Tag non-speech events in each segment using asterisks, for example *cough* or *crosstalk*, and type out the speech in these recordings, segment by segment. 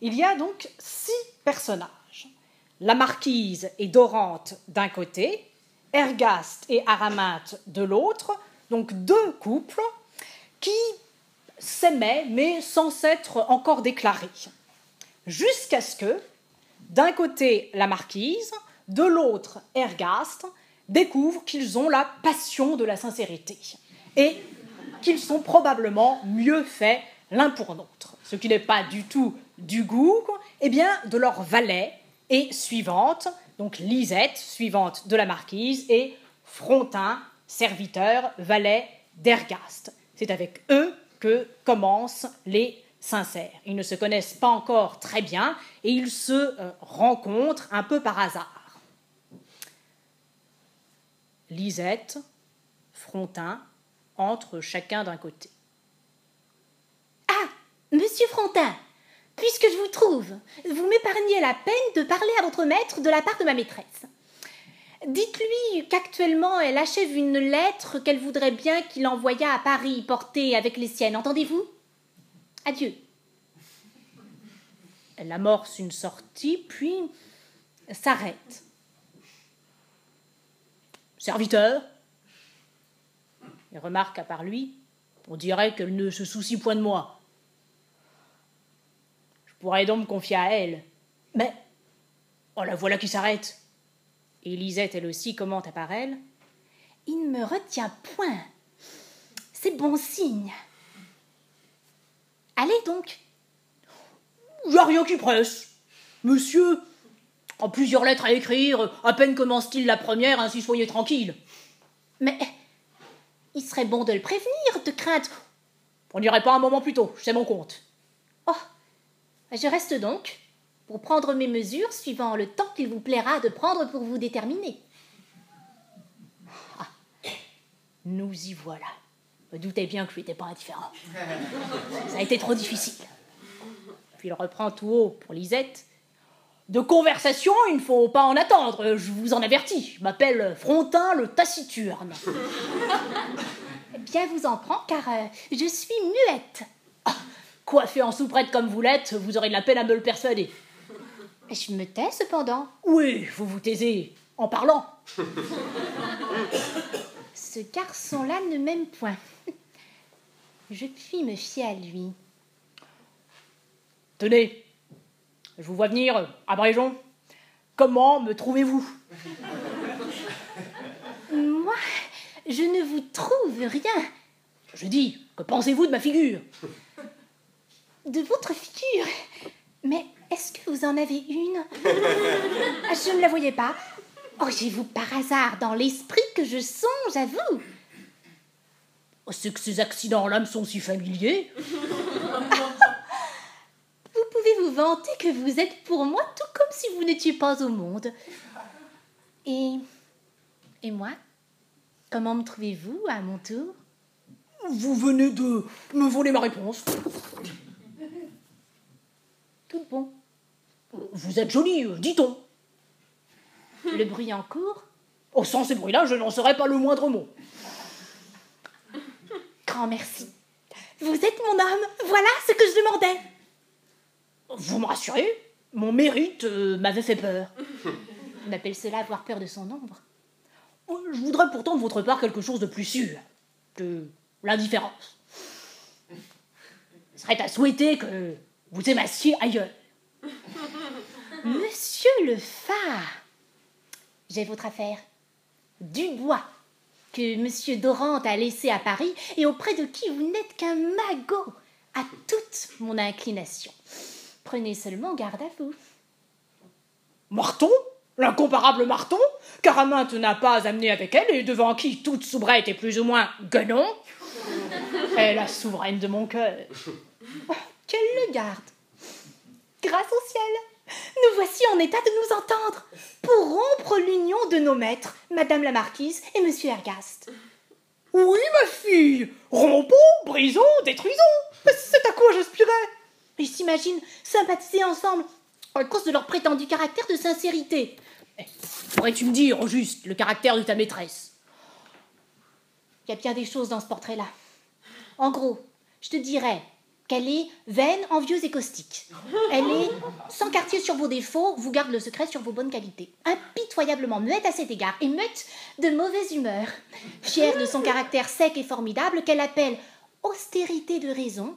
Il y a donc six personnages. La marquise et Dorante d'un côté, Ergaste et Araminte de l'autre, donc deux couples qui s'aimaient mais sans s'être encore déclarés. Jusqu'à ce que, d'un côté la marquise, de l'autre Ergaste, découvrent qu'ils ont la passion de la sincérité et qu'ils sont probablement mieux faits l'un pour l'autre, ce qui n'est pas du tout du goût, eh bien, de leur valet et suivante, donc Lisette, suivante de la marquise, et Frontin, serviteur, valet d'Ergaste. C'est avec eux que commencent les sincères. Ils ne se connaissent pas encore très bien et ils se euh, rencontrent un peu par hasard. Lisette, Frontin entrent chacun d'un côté. Ah, monsieur Frontin, puisque je vous trouve, vous m'épargnez la peine de parler à votre maître de la part de ma maîtresse. Dites-lui qu'actuellement elle achève une lettre qu'elle voudrait bien qu'il envoyât à Paris portée avec les siennes, entendez-vous? Adieu. Elle amorce une sortie, puis s'arrête. Serviteur? Il remarque à part lui On dirait qu'elle ne se soucie point de moi. Pourrais donc me confier à elle. Mais. Oh, la voilà qui s'arrête. Et Lisette, elle aussi, commente à part elle. Il ne me retient point. C'est bon signe. Allez donc. Il n'y a rien qui presse. Monsieur, en plusieurs lettres à écrire, à peine commence-t-il la première, ainsi soyez tranquille. Mais il serait bon de le prévenir, de crainte. On n'irait pas un moment plus tôt, c'est mon compte. Oh, je reste donc pour prendre mes mesures suivant le temps qu'il vous plaira de prendre pour vous déterminer. Ah, nous y voilà. Me doutais bien que je n'étais pas indifférent. Ça a été trop difficile. Puis il reprend tout haut pour Lisette. De conversation, il ne faut pas en attendre, je vous en avertis. Je m'appelle Frontin le taciturne. Bien vous en prends, car euh, je suis muette. Ah, coiffé en souprette comme vous l'êtes, vous aurez de la peine à me le persuader. Je me tais cependant. Oui, vous vous taisez en parlant. Ce garçon-là ne m'aime point. Je puis me fier à lui. Tenez, je vous vois venir, Abréjon. Comment me trouvez-vous? Moi, je ne vous trouve rien. Je dis, que pensez-vous de ma figure? De votre figure Mais est-ce que vous en avez une? *laughs* Je ne la voyais pas. Auriez-vous par hasard dans l'esprit que je songe à vous? Oh, C'est que ces accidents-là me sont si familiers. *laughs* vous pouvez vous vanter que vous êtes pour moi tout comme si vous n'étiez pas au monde. Et. Et moi Comment me trouvez-vous à mon tour? Vous venez de me voler ma réponse. Bon. Vous êtes jolie, euh, dit-on. Le bruit en cours Au sans ces bruits-là, je n'en saurais pas le moindre mot. Grand merci. Vous êtes mon âme, voilà ce que je demandais. Vous me rassurez Mon mérite euh, m'avait fait peur. On appelle cela avoir peur de son ombre. Oh, je voudrais pourtant de votre part quelque chose de plus sûr que l'indifférence. Ce serait à souhaiter que vous aimassiez ailleurs. *laughs* Monsieur le phare, j'ai votre affaire. Du bois que monsieur Dorante a laissé à Paris et auprès de qui vous n'êtes qu'un magot à toute mon inclination. Prenez seulement garde à vous. Marton? L'incomparable Marton? Caraminte n'a pas amené avec elle et devant qui toute soubrette est plus ou moins guenon *laughs* est la souveraine de mon cœur. *laughs* Qu'elle le garde Grâce au ciel nous voici en état de nous entendre pour rompre l'union de nos maîtres, Madame la Marquise et Monsieur Ergaste. Oui, ma fille, rompons, brisons, détruisons. C'est à quoi j'aspirais? Ils s'imaginent sympathiser ensemble à cause de leur prétendu caractère de sincérité. Pourrais-tu me dire, au juste, le caractère de ta maîtresse? Il y a bien des choses dans ce portrait-là. En gros, je te dirais qu'elle est vaine, envieuse et caustique. Elle est sans quartier sur vos défauts, vous garde le secret sur vos bonnes qualités. Impitoyablement muette à cet égard et muette de mauvaise humeur. Fière de son caractère sec et formidable qu'elle appelle austérité de raison,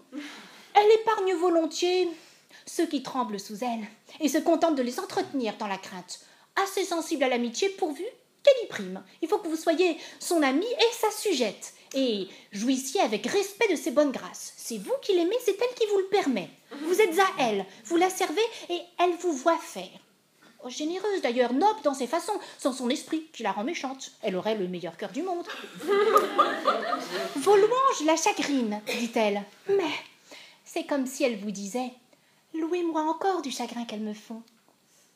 elle épargne volontiers ceux qui tremblent sous elle et se contente de les entretenir dans la crainte. Assez sensible à l'amitié pourvu qu'elle y prime. Il faut que vous soyez son amie et sa sujette et jouissiez avec respect de ses bonnes grâces. C'est vous qui l'aimez, c'est elle qui vous le permet. Vous êtes à elle, vous la servez et elle vous voit faire. Oh, généreuse d'ailleurs, noble dans ses façons, sans son esprit qui la rend méchante. Elle aurait le meilleur cœur du monde. *laughs* Vos louanges la chagrinent, dit-elle. Mais c'est comme si elle vous disait Louez-moi encore du chagrin qu'elles me font.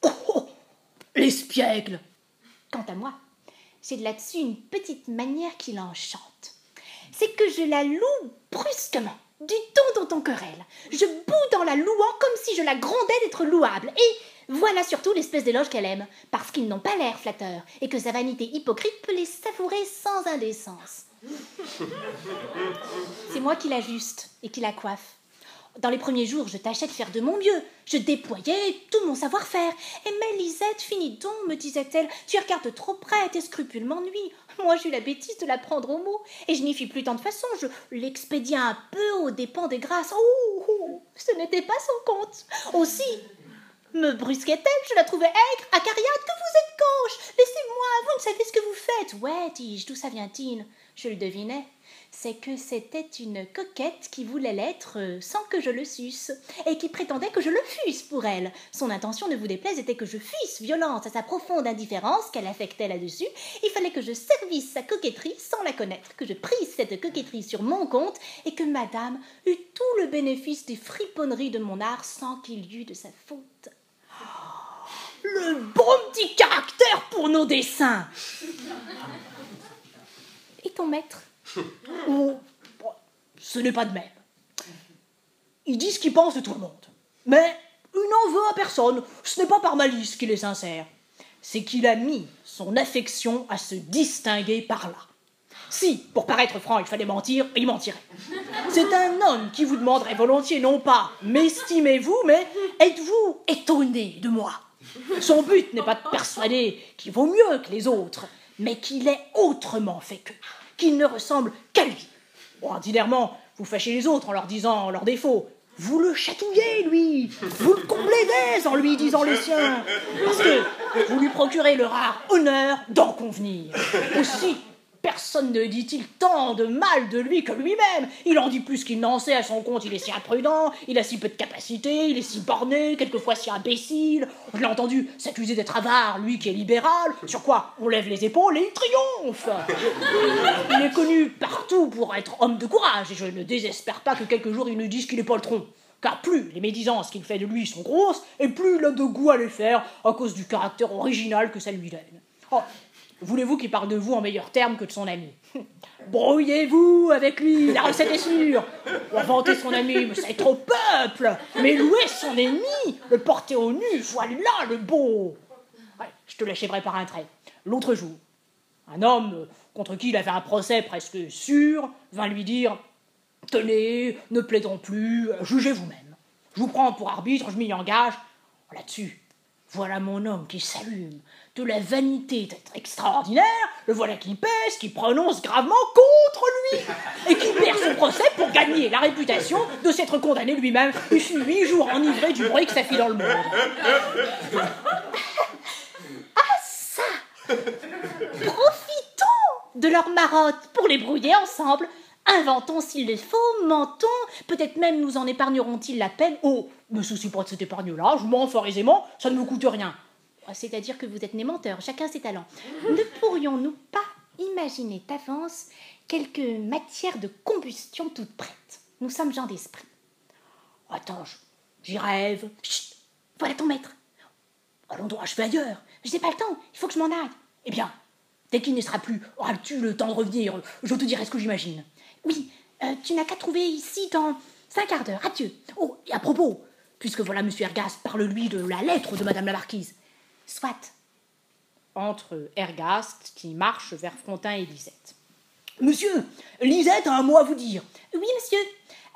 Oh, oh L'espiègle Quant à moi, j'ai là-dessus une petite manière qui l'enchante c'est que je la loue brusquement, du ton dont on querelle. Je boue dans la louant comme si je la grondais d'être louable. Et voilà surtout l'espèce d'éloge qu'elle aime, parce qu'ils n'ont pas l'air flatteurs, et que sa vanité hypocrite peut les savourer sans indécence. *laughs* C'est moi qui l'ajuste et qui la coiffe. Dans les premiers jours, je tâchais de faire de mon mieux. Je déployais tout mon savoir-faire. Et mais Lisette, finis donc, me disait-elle. Tu regardes trop près, tes scrupules m'ennuient. Moi, eu la bêtise de la prendre au mot. Et je n'y fis plus tant de façon. Je l'expédiais un peu aux dépens des grâces. Oh, ce n'était pas son compte. Aussi, me brusquait-elle, je la trouvais aigre, acariade, que vous êtes gauche. Laissez-moi, vous ne savez ce que vous faites. Ouais, dis-je, d'où ça vient-il? Je le devinais c'est que c'était une coquette qui voulait l'être euh, sans que je le susse, et qui prétendait que je le fusse pour elle. Son intention, ne vous déplaise, était que je fusse violente à sa profonde indifférence qu'elle affectait là-dessus. Il fallait que je servisse sa coquetterie sans la connaître, que je prisse cette coquetterie sur mon compte, et que madame eût tout le bénéfice des friponneries de mon art sans qu'il y eût de sa faute. Le bon petit caractère pour nos dessins Et ton maître? *laughs* ou ce n'est pas de même. Il dit ce qu'il pense de tout le monde. Mais il n'en veut à personne. Ce n'est pas par malice qu'il est sincère. C'est qu'il a mis son affection à se distinguer par là. Si, pour paraître franc, il fallait mentir, il mentirait. C'est un homme qui vous demanderait volontiers, non pas m'estimez-vous, mais êtes-vous étonné de moi? Son but n'est pas de persuader qu'il vaut mieux que les autres, mais qu'il est autrement fait qu'eux qu'il ne ressemble qu'à lui. ordinairement, vous fâchez les autres en leur disant leurs défauts. Vous le chatouillez, lui Vous le comblez d'aise en lui disant les siens Parce que vous lui procurez le rare honneur d'en convenir. Aussi, Personne ne dit-il tant de mal de lui que lui-même. Il en dit plus qu'il n'en sait à son compte, il est si imprudent, il a si peu de capacité, il est si borné, quelquefois si imbécile. Je l'ai entendu s'accuser d'être avare, lui qui est libéral, sur quoi on lève les épaules et il triomphe. Il est connu partout pour être homme de courage, et je ne désespère pas que quelques jours il nous dise qu'il est poltron. Car plus les médisances qu'il fait de lui sont grosses, et plus il a de goût à les faire à cause du caractère original que ça lui donne. Oh, Voulez-vous qu'il parle de vous en meilleurs termes que de son ami? *laughs* Brouillez-vous avec lui, la recette est sûre. Vanter son ami, mais c'est trop peuple. Mais louer son ennemi, le porter au nu, voilà le beau. je te l'achèverai par un trait. L'autre jour, un homme contre qui il avait un procès presque sûr vint lui dire Tenez, ne plaidons plus, jugez vous-même. Je vous prends pour arbitre, je m'y engage. Là-dessus, voilà mon homme qui s'allume, de la vanité d'être extraordinaire, le voilà qui pèse, qui prononce gravement contre lui, et qui perd son procès pour gagner la réputation de s'être condamné lui-même. Il fut huit jours enivré du bruit que ça fit dans le monde. *laughs* Ah ça Profitons de leur marotte pour les brouiller ensemble Inventons s'il le faut, mentons, peut-être même nous en épargneront-ils la peine. Oh, me soucie pas de cette épargne-là, je mens fort aisément, ça ne me coûte rien. C'est-à-dire que vous êtes né menteur, chacun ses talents. *laughs* ne pourrions-nous pas imaginer d'avance quelques matières de combustion toutes prêtes? Nous sommes gens d'esprit. Attends, j'y rêve. Chut Voilà ton maître. Allons donc achever ailleurs. Je n'ai pas le temps, il faut que je m'en aille. Eh bien, dès qu'il ne sera plus, auras-tu le temps de revenir? Je te dirai ce que j'imagine. Oui, euh, tu n'as qu'à trouver ici dans cinq quarts d'heure. Adieu. Oh, et à propos, puisque voilà Monsieur Ergast, parle-lui de la lettre de Madame la Marquise. Soit. Entre Ergast, qui marche vers Frontin et Lisette. Monsieur, Lisette a un mot à vous dire. Oui, monsieur.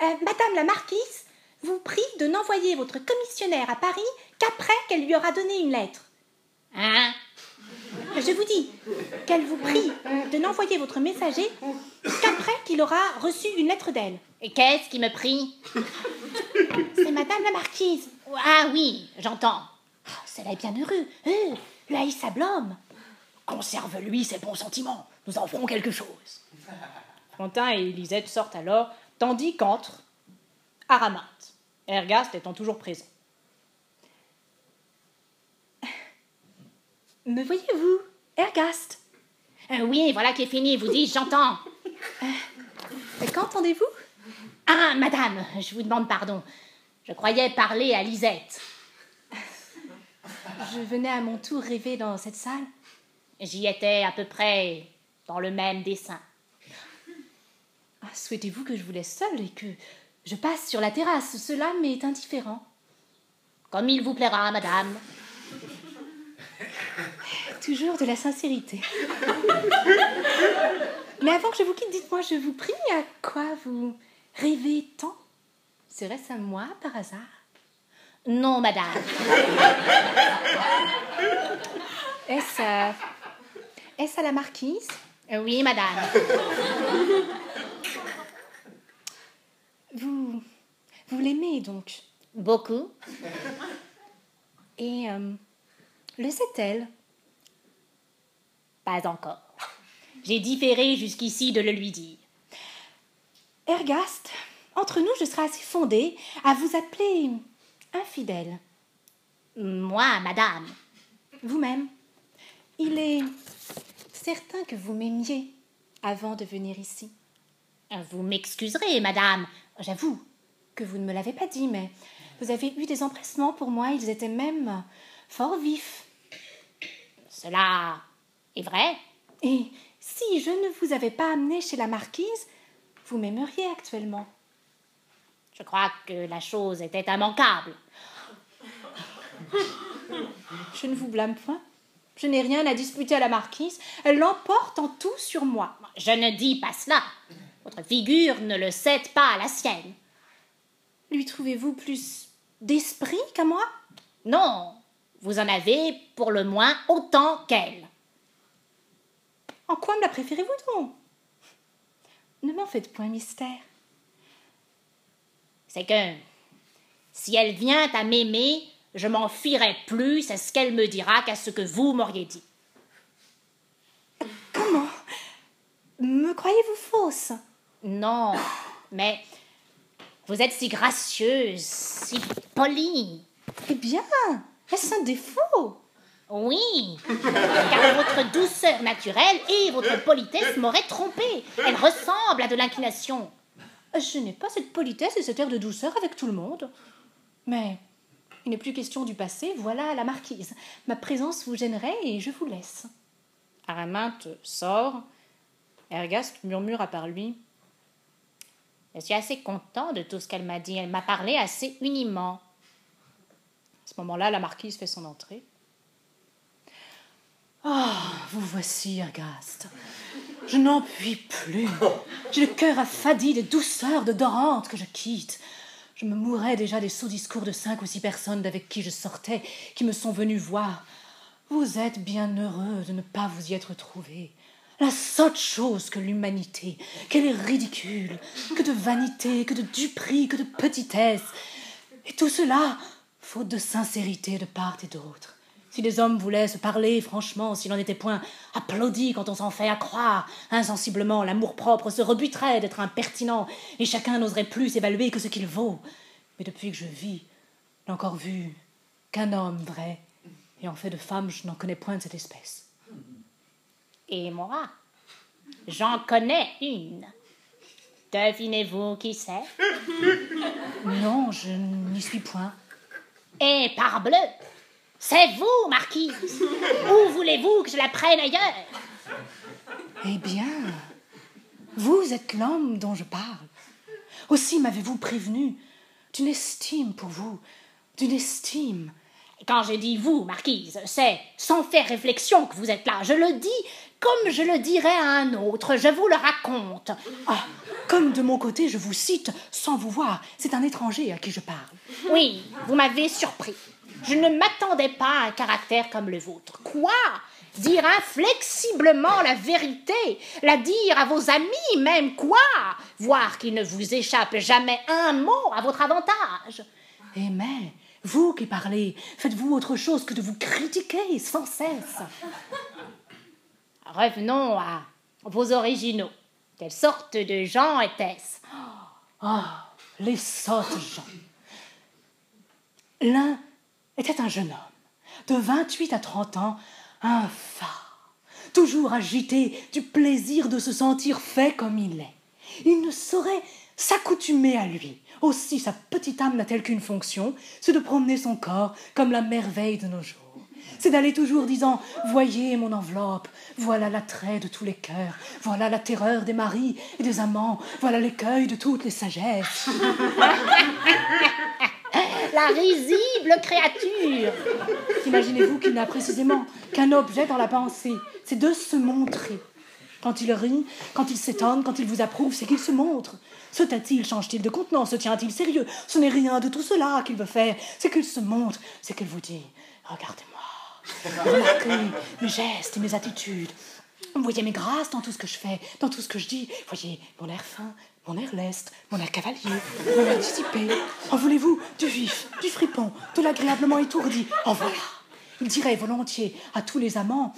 Euh, Madame la marquise vous prie de n'envoyer votre commissionnaire à Paris qu'après qu'elle lui aura donné une lettre. Hein? Je vous dis qu'elle vous prie de n'envoyer votre messager qu'après qu'il aura reçu une lettre d'elle. Et qu'est-ce qui me prie C'est Madame la marquise. Ah oui, j'entends. Oh, cela est bien heureux. Euh. Conserve-lui ses bons sentiments. Nous en ferons quelque chose. Frontin et Lisette sortent alors, tandis qu'entre Araminte, Ergast étant toujours présent. Me voyez-vous, Ergast Euh, oui, voilà qui est fini, vous dites, j'entends. Euh, Qu'entendez-vous? Ah, madame, je vous demande pardon. Je croyais parler à Lisette. Je venais à mon tour rêver dans cette salle. J'y étais à peu près dans le même dessin. Ah, Souhaitez-vous que je vous laisse seule et que je passe sur la terrasse? Cela m'est indifférent. Comme il vous plaira, madame. Toujours de la sincérité. Mais avant que je vous quitte, dites-moi, je vous prie, à quoi vous rêvez tant? Serait-ce à moi par hasard? Non, madame. Est-ce à... Est-ce à la marquise? Euh, Oui, madame. Vous... Vous l'aimez donc? Beaucoup. Et euh, le sait-elle? Pas encore. J'ai différé jusqu'ici de le lui dire. Ergast, entre nous, je serais assez fondée à vous appeler infidèle. Moi, madame. Vous-même. Il est certain que vous m'aimiez avant de venir ici. Vous m'excuserez, madame. J'avoue que vous ne me l'avez pas dit, mais vous avez eu des empressements pour moi, ils étaient même fort vifs. Cela est vrai. Et si je ne vous avais pas amené chez la marquise, vous m'aimeriez actuellement. Je crois que la chose était immanquable. Je ne vous blâme point. Je n'ai rien à disputer à la marquise. Elle l'emporte en tout sur moi. Je ne dis pas cela. Votre figure ne le cède pas à la sienne. Lui trouvez-vous plus d'esprit qu'à moi? Non, vous en avez pour le moins autant qu'elle. En quoi me la préférez-vous donc? Ne m'en faites point mystère. C'est que si elle vient à m'aimer, je m'en fierai plus à ce qu'elle me dira qu'à ce que vous m'auriez dit. Comment? Me croyez-vous fausse? Non, mais vous êtes si gracieuse, si polie. Eh bien, est-ce un défaut? Oui, car votre douceur naturelle et votre politesse m'auraient trompée. Elle ressemble à de l'inclination. Je n'ai pas cette politesse et cet air de douceur avec tout le monde. Mais il n'est plus question du passé, voilà la marquise. Ma présence vous gênerait et je vous laisse. Araminte sort. Ergast murmure à part lui. Je suis assez content de tout ce qu'elle m'a dit. Elle m'a parlé assez uniment. À ce moment-là, la marquise fait son entrée. Ah, vous voici, Ergast. Je n'en puis plus. J'ai le cœur affadi des douceurs de Dorante que je quitte. Je me mourais déjà des sots discours de cinq ou six personnes avec qui je sortais, qui me sont venues voir. Vous êtes bien heureux de ne pas vous y être trouvé. La sotte chose que l'humanité, qu'elle est ridicule, que de vanité, que de duperie, que de petitesse. Et tout cela, faute de sincérité de part et d'autre. Si les hommes voulaient se parler franchement, s'il n'en était point applaudi quand on s'en fait à croire, insensiblement l'amour-propre se rebuterait d'être impertinent, et chacun n'oserait plus s'évaluer que ce qu'il vaut. Mais depuis que je vis, n'ai encore vu qu'un homme vrai, et en fait de femme, je n'en connais point de cette espèce. Et moi, j'en connais une. Devinez-vous qui c'est? Non, je n'y suis point. Et parbleu, c'est vous, marquise. *laughs* Où voulez-vous que je la prenne ailleurs? Eh bien, vous êtes l'homme dont je parle. Aussi m'avez-vous prévenu d'une estime pour vous, d'une estime Quand je dis vous, marquise, c'est sans faire réflexion que vous êtes là. Je le dis comme je le dirais à un autre, je vous le raconte. Ah, comme de mon côté, je vous cite sans vous voir. C'est un étranger à qui je parle. Oui, vous m'avez surpris. Je ne m'attendais pas à un caractère comme le vôtre. Quoi? Dire inflexiblement la vérité, la dire à vos amis même, quoi? Voir qu'il ne vous échappe jamais un mot à votre avantage. Eh mais, vous qui parlez, faites-vous autre chose que de vous critiquer sans cesse Revenons à vos originaux. Quelle sorte de gens étaient-ce? Ah, les sottes gens. L'un était un jeune homme, de 28 à 30 ans, un phare, toujours agité du plaisir de se sentir fait comme il est. Il ne saurait s'accoutumer à lui. Aussi sa petite âme n'a-t-elle qu'une fonction, c'est de promener son corps comme la merveille de nos jours c'est d'aller toujours disant Voyez mon enveloppe, voilà l'attrait de tous les cœurs, voilà la terreur des maris et des amants, voilà l'écueil de toutes les sagesses. La risible créature Imaginez-vous qu'il n'a précisément qu'un objet dans la pensée, c'est de se montrer. Quand il rit, quand il s'étonne, quand il vous approuve, c'est qu'il se montre. Se tait-il, change-t-il de contenant, se tient-il sérieux? Ce n'est rien de tout cela qu'il veut faire, c'est qu'il se montre, c'est qu'il vous dit Regardez-moi. Remarquez mes gestes et mes attitudes. Voyez mes grâces dans tout ce que je fais, dans tout ce que je dis. Voyez mon air fin, mon air leste, mon air cavalier, mon air dissipé. En voulez-vous du vif, du fripon, de l'agréablement étourdi? En voilà. Il dirait volontiers à tous les amants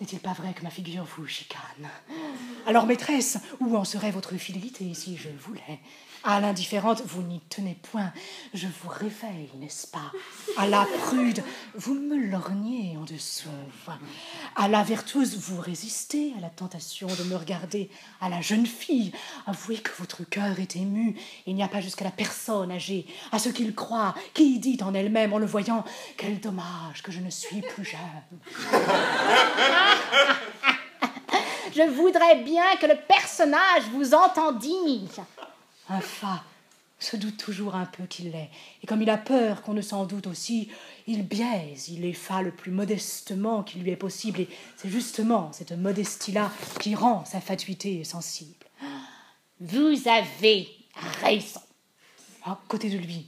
n'est-il pas vrai que ma figure vous chicane? Alors, maîtresse, où en serait votre fidélité si je voulais à l'indifférente, vous n'y tenez point. Je vous réveille, n'est-ce pas? À la prude, vous me lorgnez en dessous. À la vertueuse, vous résistez à la tentation de me regarder. À la jeune fille, avouez que votre cœur est ému. Il n'y a pas jusqu'à la personne âgée, à ce qu'il croit, qui dit en elle-même en le voyant Quel dommage que je ne suis plus jeune. je voudrais bien que le personnage vous entendît. Un fa se doute toujours un peu qu'il l'est, et comme il a peur qu'on ne s'en doute aussi, il biaise, il effa le plus modestement qu'il lui est possible, et c'est justement cette modestie-là qui rend sa fatuité sensible. Vous avez raison. À côté de lui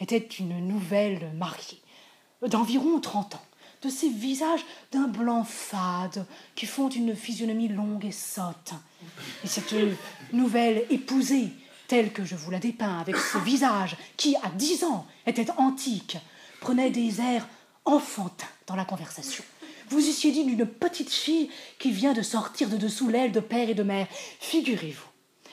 était une nouvelle mariée, d'environ trente ans, de ces visages d'un blanc fade qui font une physionomie longue et sotte. Et cette nouvelle épousée telle que je vous la dépeins, avec ce *coughs* visage qui, à dix ans, était antique, prenait des airs enfantins dans la conversation. Vous eussiez dit d'une petite fille qui vient de sortir de dessous l'aile de père et de mère. Figurez-vous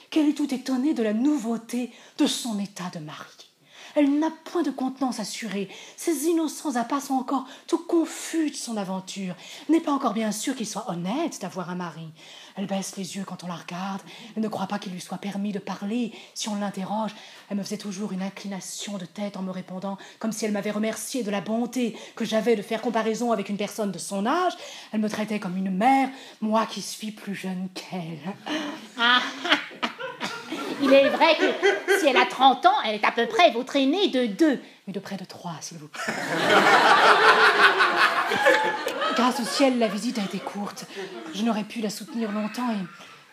qu'elle est tout étonnée de la nouveauté de son état de mari. Elle n'a point de contenance assurée. Ses innocents appâts sont encore tout confus de son aventure. N'est pas encore bien sûr qu'il soit honnête d'avoir un mari. Elle baisse les yeux quand on la regarde. Elle ne croit pas qu'il lui soit permis de parler si on l'interroge. Elle me faisait toujours une inclination de tête en me répondant, comme si elle m'avait remercié de la bonté que j'avais de faire comparaison avec une personne de son âge. Elle me traitait comme une mère, moi qui suis plus jeune qu'elle. *laughs* Il est vrai que si elle a 30 ans, elle est à peu près votre aînée de deux. Mais de près de trois, s'il vous plaît. Grâce au ciel, la visite a été courte. Je n'aurais pu la soutenir longtemps et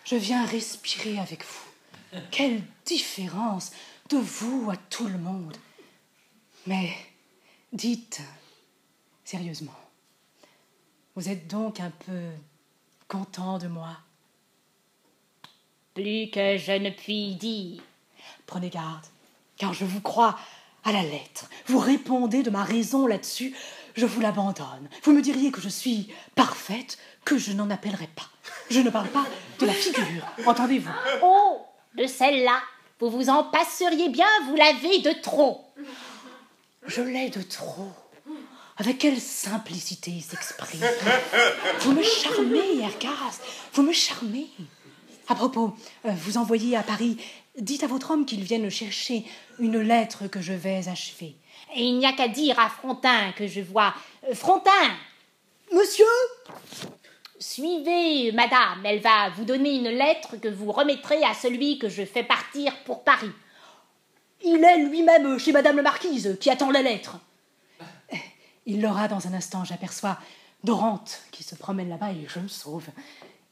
je viens respirer avec vous. Quelle différence de vous à tout le monde. Mais dites sérieusement, vous êtes donc un peu content de moi? Plus que je ne puis dire. Prenez garde, car je vous crois à la lettre. Vous répondez de ma raison là-dessus, je vous l'abandonne. Vous me diriez que je suis parfaite, que je n'en appellerai pas. Je ne parle pas de la figure, entendez-vous? Oh, de celle-là, vous vous en passeriez bien, vous l'avez de trop. Je l'ai de trop. Avec quelle simplicité il s'exprime. Vous me charmez, Ergas, vous me charmez. À propos, euh, vous envoyez à Paris. Dites à votre homme qu'il vienne chercher une lettre que je vais achever. Et il n'y a qu'à dire à Frontin que je vois. Euh, Frontin Monsieur Suivez, madame, elle va vous donner une lettre que vous remettrez à celui que je fais partir pour Paris. Il est lui-même chez madame la marquise qui attend la lettre. Il l'aura dans un instant, j'aperçois Dorante qui se promène là-bas et je me sauve.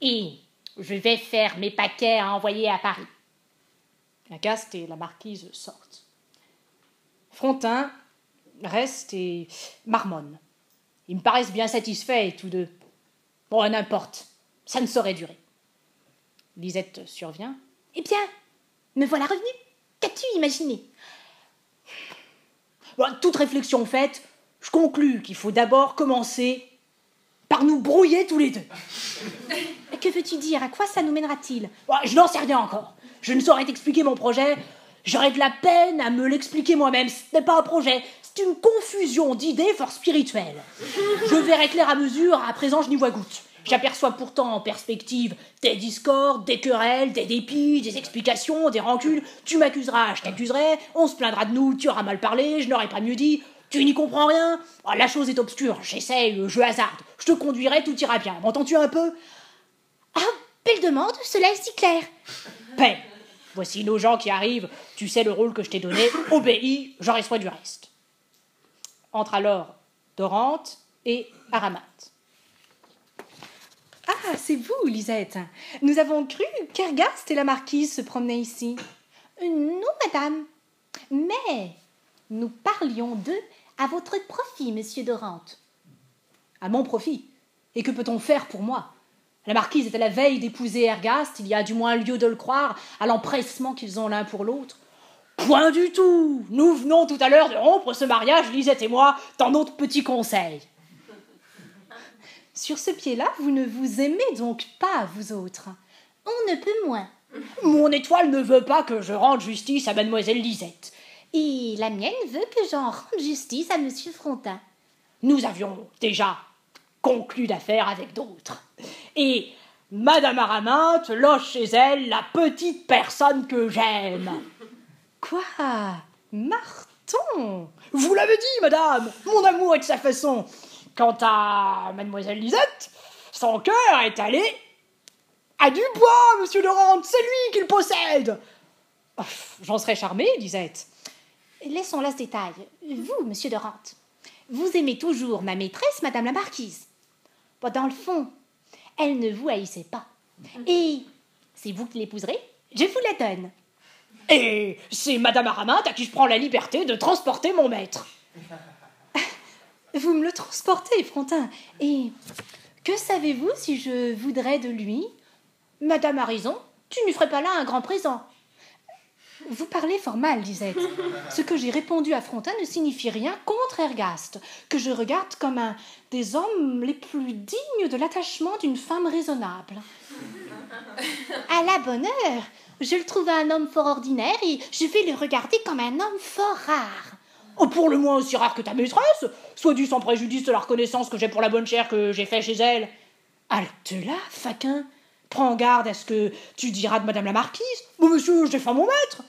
Et je vais faire mes paquets à envoyer à Paris. Agaste et la marquise sortent. Frontin reste et marmonne. Ils me paraissent bien satisfaits, tous deux. Bon, n'importe, ça ne saurait durer. Lisette survient. Eh bien, me voilà revenu. Qu'as-tu imaginé? Bon, toute réflexion faite, je conclus qu'il faut d'abord commencer par nous brouiller tous les deux. *laughs* Que veux-tu dire? À quoi ça nous mènera-t-il? Je n'en sais rien encore. Je ne saurais t'expliquer mon projet. J'aurais de la peine à me l'expliquer moi-même. Ce n'est pas un projet, c'est une confusion d'idées fort spirituelles. Je verrai clair à mesure, à présent je n'y vois goutte. J'aperçois pourtant en perspective des discordes, des querelles, des dépits, des explications, des rancunes. Tu m'accuseras, je t'accuserai, on se plaindra de nous, tu auras mal parlé, je n'aurais pas mieux dit. Tu n'y comprends rien Ah, La chose est obscure, j'essaye, je hasarde. Je te conduirai, tout ira bien. M'entends-tu un peu? Ah, belle demande, cela est si clair. Paix. Voici nos gens qui arrivent. Tu sais le rôle que je t'ai donné. Obéis, j'aurai soin du reste. Entre alors Dorante et Araminte. Ah, c'est vous, Lisette. Nous avons cru qu'Ergaste et la marquise se promenaient ici. Euh, Non, madame. Mais nous parlions d'eux à votre profit, monsieur Dorante. À mon profit. Et que peut-on faire pour moi? La marquise est à la veille d'épouser Ergaste, il y a du moins lieu de le croire, à l'empressement qu'ils ont l'un pour l'autre. Point du tout Nous venons tout à l'heure de rompre ce mariage, Lisette et moi, dans notre petit conseil. Sur ce pied-là, vous ne vous aimez donc pas, vous autres. On ne peut moins. Mon étoile ne veut pas que je rende justice à mademoiselle Lisette. Et la mienne veut que j'en rende justice à monsieur Frontin. Nous avions déjà conclu d'affaires avec d'autres. Et Madame Araminte loge chez elle la petite personne que j'aime. Quoi? Marton Vous l'avez dit, madame, mon amour est de sa façon. Quant à mademoiselle Lisette, son cœur est allé à Dubois, monsieur Laurent, c'est lui qui le possède. Oh, J'en serais charmée, Lisette. Laissons là ce détail. Vous, monsieur Dorante, vous aimez toujours ma maîtresse, madame la marquise. Bon, dans le fond, elle ne vous haïssait pas. Et c'est vous qui l'épouserez? Je vous la donne. Et c'est madame Araminte à qui je prends la liberté de transporter mon maître. *laughs* Vous me le transportez, Frontin. Et que savez-vous si je voudrais de lui? Madame a raison, tu ne ferais pas là un grand présent. Vous parlez fort mal, Lisette. *laughs* Ce que j'ai répondu à Frontin ne signifie rien contre Ergaste, que je regarde comme un des hommes les plus dignes de l'attachement d'une femme raisonnable. À la bonne heure, je le trouve un homme fort ordinaire et je vais le regarder comme un homme fort rare. Oh, pour le moins aussi rare que ta maîtresse, soit dû sans préjudice de la reconnaissance que j'ai pour la bonne chère que j'ai fait chez elle. Halte là, faquin. Prends garde à ce que tu diras de madame la marquise. Bon, monsieur, je défends mon maître.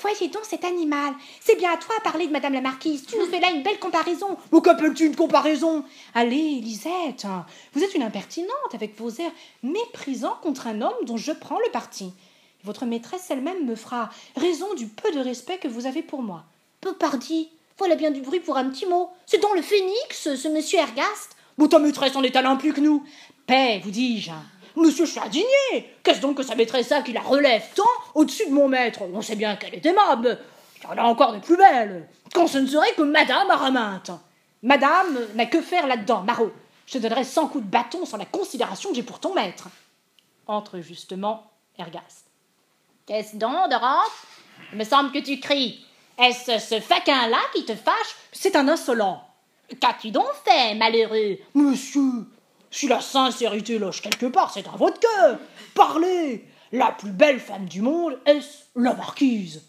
Voyez donc cet animal. C'est bien à toi à parler de madame la marquise. Tu nous fais là une belle comparaison. Mais qu'appelles-tu une comparaison? Allez, Lisette, vous êtes une impertinente avec vos airs méprisants contre un homme dont je prends le parti. Votre maîtresse elle-même me fera raison du peu de respect que vous avez pour moi. Peu pardi. Voilà bien du bruit pour un petit mot. C'est dans le phénix, ce monsieur Ergaste. Bon, ta maîtresse en est à plus que nous. Paix, vous dis-je. Monsieur, indigné. Qu'est-ce donc que sa maîtresse qui la relève tant au-dessus de mon maître? On sait bien qu'elle est aimable. Il y en a encore de plus belles. Quand ce ne serait que Madame Araminte. Madame n'a que faire là-dedans, Marot. Je te cent coups de bâton sans la considération que j'ai pour ton maître. Entre justement Ergaste. Qu'est-ce donc, Dorante Il me semble que tu cries. Est-ce ce faquin-là qui te fâche? C'est un insolent. Qu'as-tu donc fait, malheureux? Monsieur, si la sincérité loge quelque part, c'est à votre cœur. Parlez. La plus belle femme du monde, est-ce la marquise?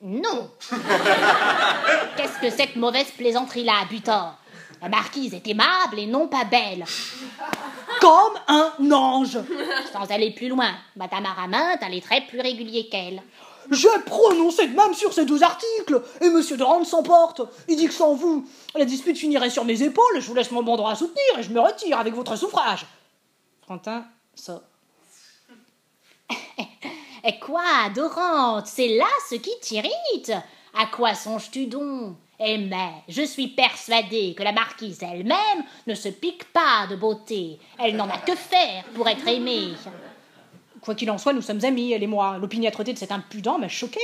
Non *laughs* Qu'est-ce que cette mauvaise plaisanterie-là, Butor La marquise est aimable et non pas belle. Comme un ange. Sans aller plus loin, Madame Araminte a les traits plus réguliers qu'elle. J'ai prononcé de même sur ces deux articles, et Monsieur de Rande s'emporte. Il dit que sans vous, la dispute finirait sur mes épaules, je vous laisse mon bon droit à soutenir, et je me retire avec votre suffrage. Frontin sort. Et quoi, Dorante C'est là ce qui t'irrite À quoi songes-tu donc? Et mais je suis persuadée que la marquise elle-même ne se pique pas de beauté. Elle n'en a que faire pour être aimée. Quoi qu'il en soit, nous sommes amis, elle et moi. L'opiniâtreté de cet impudent m'a choqué.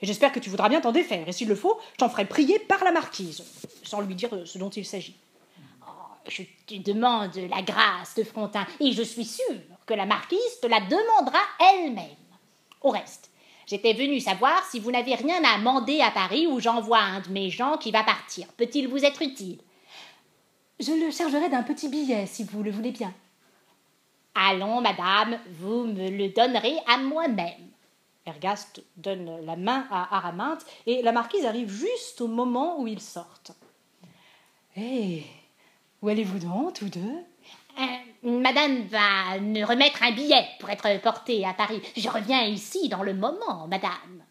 Et j'espère que tu voudras bien t'en défaire. Et s'il le faut, je t'en ferai prier par la marquise, sans lui dire ce dont il s'agit. Oh, je te demande la grâce de Frontin, et je suis sûre que la marquise te la demandera elle-même. Au reste, j'étais venue savoir si vous n'avez rien à amender à Paris où j'envoie un de mes gens qui va partir. Peut-il vous être utile? Je le chargerai d'un petit billet, si vous le voulez bien. Allons, madame, vous me le donnerez à moi-même. Ergaste donne la main à Araminte et la marquise arrive juste au moment où ils sortent. Hé, où allez-vous donc, tous deux? Euh, Madame va me remettre un billet pour être portée à Paris. Je reviens ici dans le moment, madame.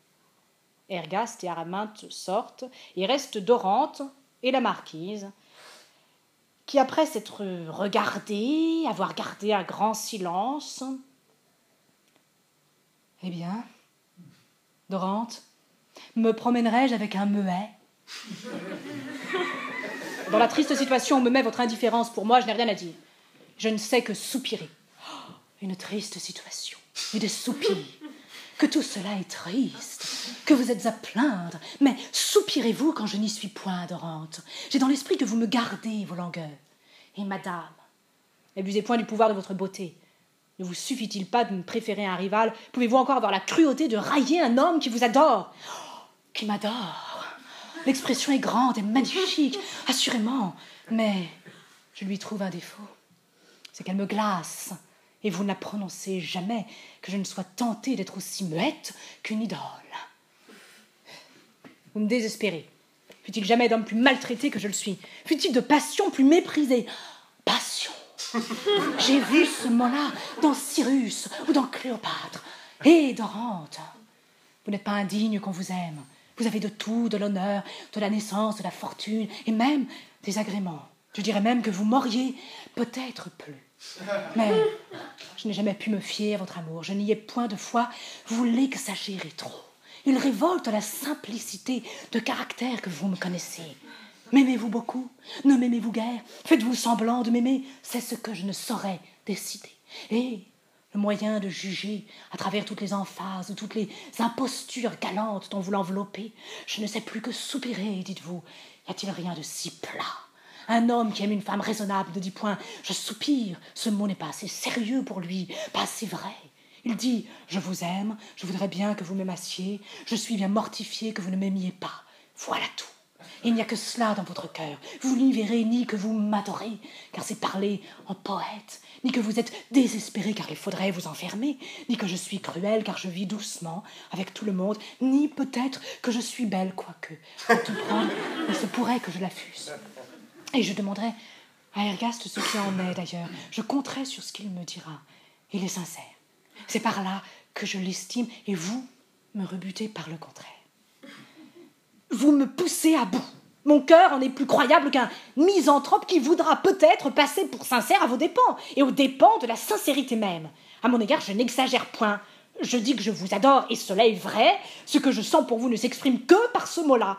Ergaste et Araminte sortent et restent Dorante et la marquise, qui, après s'être regardée, avoir gardé un grand silence, eh bien, Dorante, me promènerai-je avec un muet? Dans la triste situation où me met votre indifférence pour moi, je n'ai rien à dire. Je ne sais que soupirer. Oh, une triste situation, et des soupirs. Que tout cela est triste, que vous êtes à plaindre. Mais soupirez-vous quand je n'y suis point, Dorante. J'ai dans l'esprit que vous me gardez vos langueurs. Et madame, n'abusez point du pouvoir de votre beauté. Ne vous suffit-il pas de me préférer un rival? Pouvez-vous encore avoir la cruauté de railler un homme qui vous adore? Qui m'adore L'expression est grande et magnifique, assurément, mais je lui trouve un défaut. C'est qu'elle me glace, et vous ne la prononcez jamais que je ne sois tentée d'être aussi muette qu'une idole. Vous me désespérez. Fut-il jamais d'homme plus maltraité que je le suis? Fut-il de passion plus méprisée? Passion *laughs* j'ai vu ce mot-là dans Cyrus ou dans Cléopâtre. Et Dorante, vous n'êtes pas indigne qu'on vous aime. Vous avez de tout, de l'honneur, de la naissance, de la fortune, et même des agréments. Je dirais même que vous m'auriez peut-être plus. *laughs* Mais je n'ai jamais pu me fier à votre amour. Je n'y ai point de foi. Vous l'exagérez trop. Il révolte la simplicité de caractère que vous me connaissez. M'aimez-vous beaucoup? Ne m'aimez-vous guère? Faites-vous semblant de m'aimer? C'est ce que je ne saurais décider. Et le moyen de juger, à travers toutes les emphases, toutes les impostures galantes dont vous l'enveloppez, je ne sais plus que soupirer, dites-vous. Y a-t-il rien de si plat? Un homme qui aime une femme raisonnable ne dit point je soupire, ce mot n'est pas assez sérieux pour lui, pas assez vrai. Il dit Je vous aime, je voudrais bien que vous m'aimassiez, je suis bien mortifié que vous ne m'aimiez pas. Voilà tout. Il n'y a que cela dans votre cœur. Vous n'y verrez ni que vous m'adorez, car c'est parler en poète, ni que vous êtes désespéré, car il faudrait vous enfermer, ni que je suis cruel, car je vis doucement avec tout le monde, ni peut-être que je suis belle, quoique, pour tout prendre, il se pourrait que je la fusse. Et je demanderai à Ergaste ce qui en est d'ailleurs. Je compterai sur ce qu'il me dira. Il est sincère. C'est par là que je l'estime, et vous me rebutez par le contraire. Vous me poussez à bout. Mon cœur en est plus croyable qu'un misanthrope qui voudra peut-être passer pour sincère à vos dépens, et aux dépens de la sincérité même. À mon égard, je n'exagère point. Je dis que je vous adore, et cela est vrai. Ce que je sens pour vous ne s'exprime que par ce mot-là.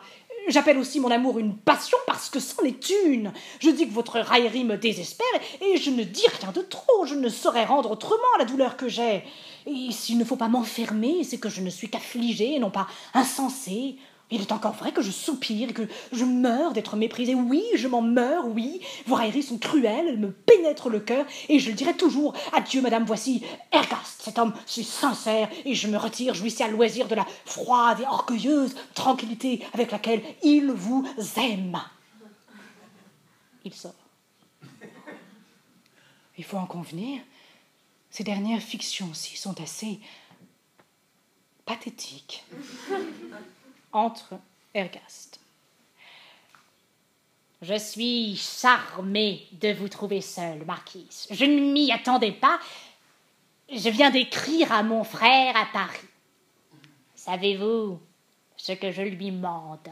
J'appelle aussi mon amour une passion parce que c'en est une. Je dis que votre raillerie me désespère et je ne dis rien de trop. Je ne saurais rendre autrement la douleur que j'ai. Et s'il ne faut pas m'enfermer, c'est que je ne suis qu'affligée non pas insensée. Il est encore vrai que je soupire et que je meurs d'être méprisée. Oui, je m'en meurs, oui. Vos railleries sont cruelles, elles me pénètrent le cœur, et je le dirai toujours. Adieu, madame, voici Ergast, cet homme si sincère, et je me retire, jouissez à loisir de la froide et orgueilleuse tranquillité avec laquelle il vous aime. Il sort. Il faut en convenir, ces dernières fictions-ci sont assez pathétiques entre Ergast. Je suis charmée de vous trouver seule, marquise. Je ne m'y attendais pas. Je viens d'écrire à mon frère à Paris. Savez-vous ce que je lui demande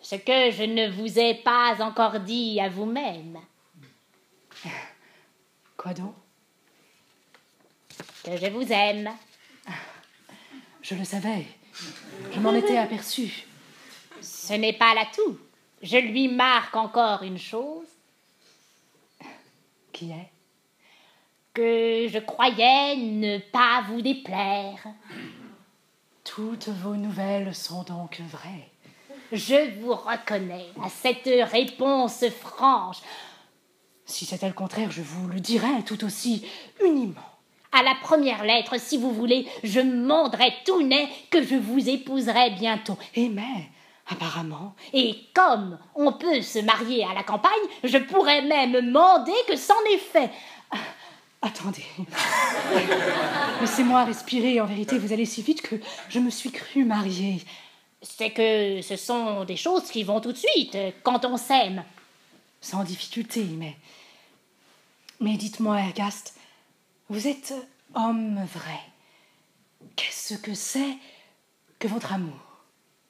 Ce que je ne vous ai pas encore dit à vous-même. Quoi donc? Que je vous aime. Je le savais. Je m'en étais aperçu. Ce n'est pas là tout. Je lui marque encore une chose. Qui est? Que je croyais ne pas vous déplaire. Toutes vos nouvelles sont donc vraies. Je vous reconnais à cette réponse franche. Si c'était le contraire, je vous le dirais tout aussi uniment. À la première lettre, si vous voulez, je monderai tout net que je vous épouserai bientôt. Et mais, apparemment, Et comme on peut se marier à la campagne, je pourrais même mander que c'en est fait. attendez. *laughs* Laissez-moi respirer. En vérité, vous allez si vite que je me suis crue mariée. C'est que ce sont des choses qui vont tout de suite quand on s'aime. Sans difficulté, mais. Mais dites-moi, Ergast, vous êtes homme vrai. Qu'est-ce que c'est que votre amour?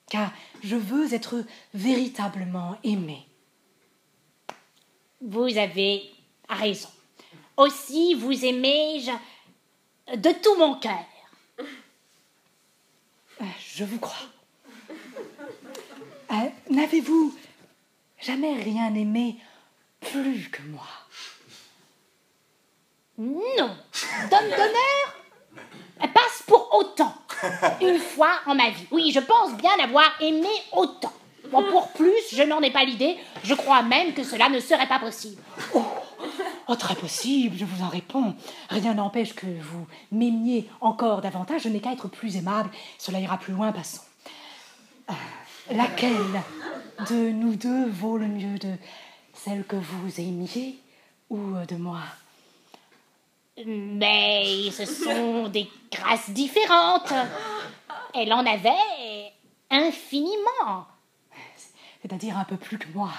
Car je veux être véritablement aimé. Vous avez raison. Aussi vous aimai-je de tout mon cœur. Euh, Je vous crois. Euh, N'avez-vous jamais rien aimé plus que moi? Non, d'homme d'honneur passe pour autant. Une fois en ma vie. Oui, je pense bien avoir aimé autant. Bon, pour plus, je n'en ai pas l'idée. Je crois même que cela ne serait pas possible. Oh, très possible, je vous en réponds. Rien n'empêche que vous m'aimiez encore davantage. Je n'ai qu'à être plus aimable. Cela ira plus loin, passons. Euh, laquelle de nous deux vaut le mieux de celle que vous aimiez ou de moi? Mais ce sont des grâces différentes. Elle en avait infiniment. C'est-à-dire un peu plus que moi.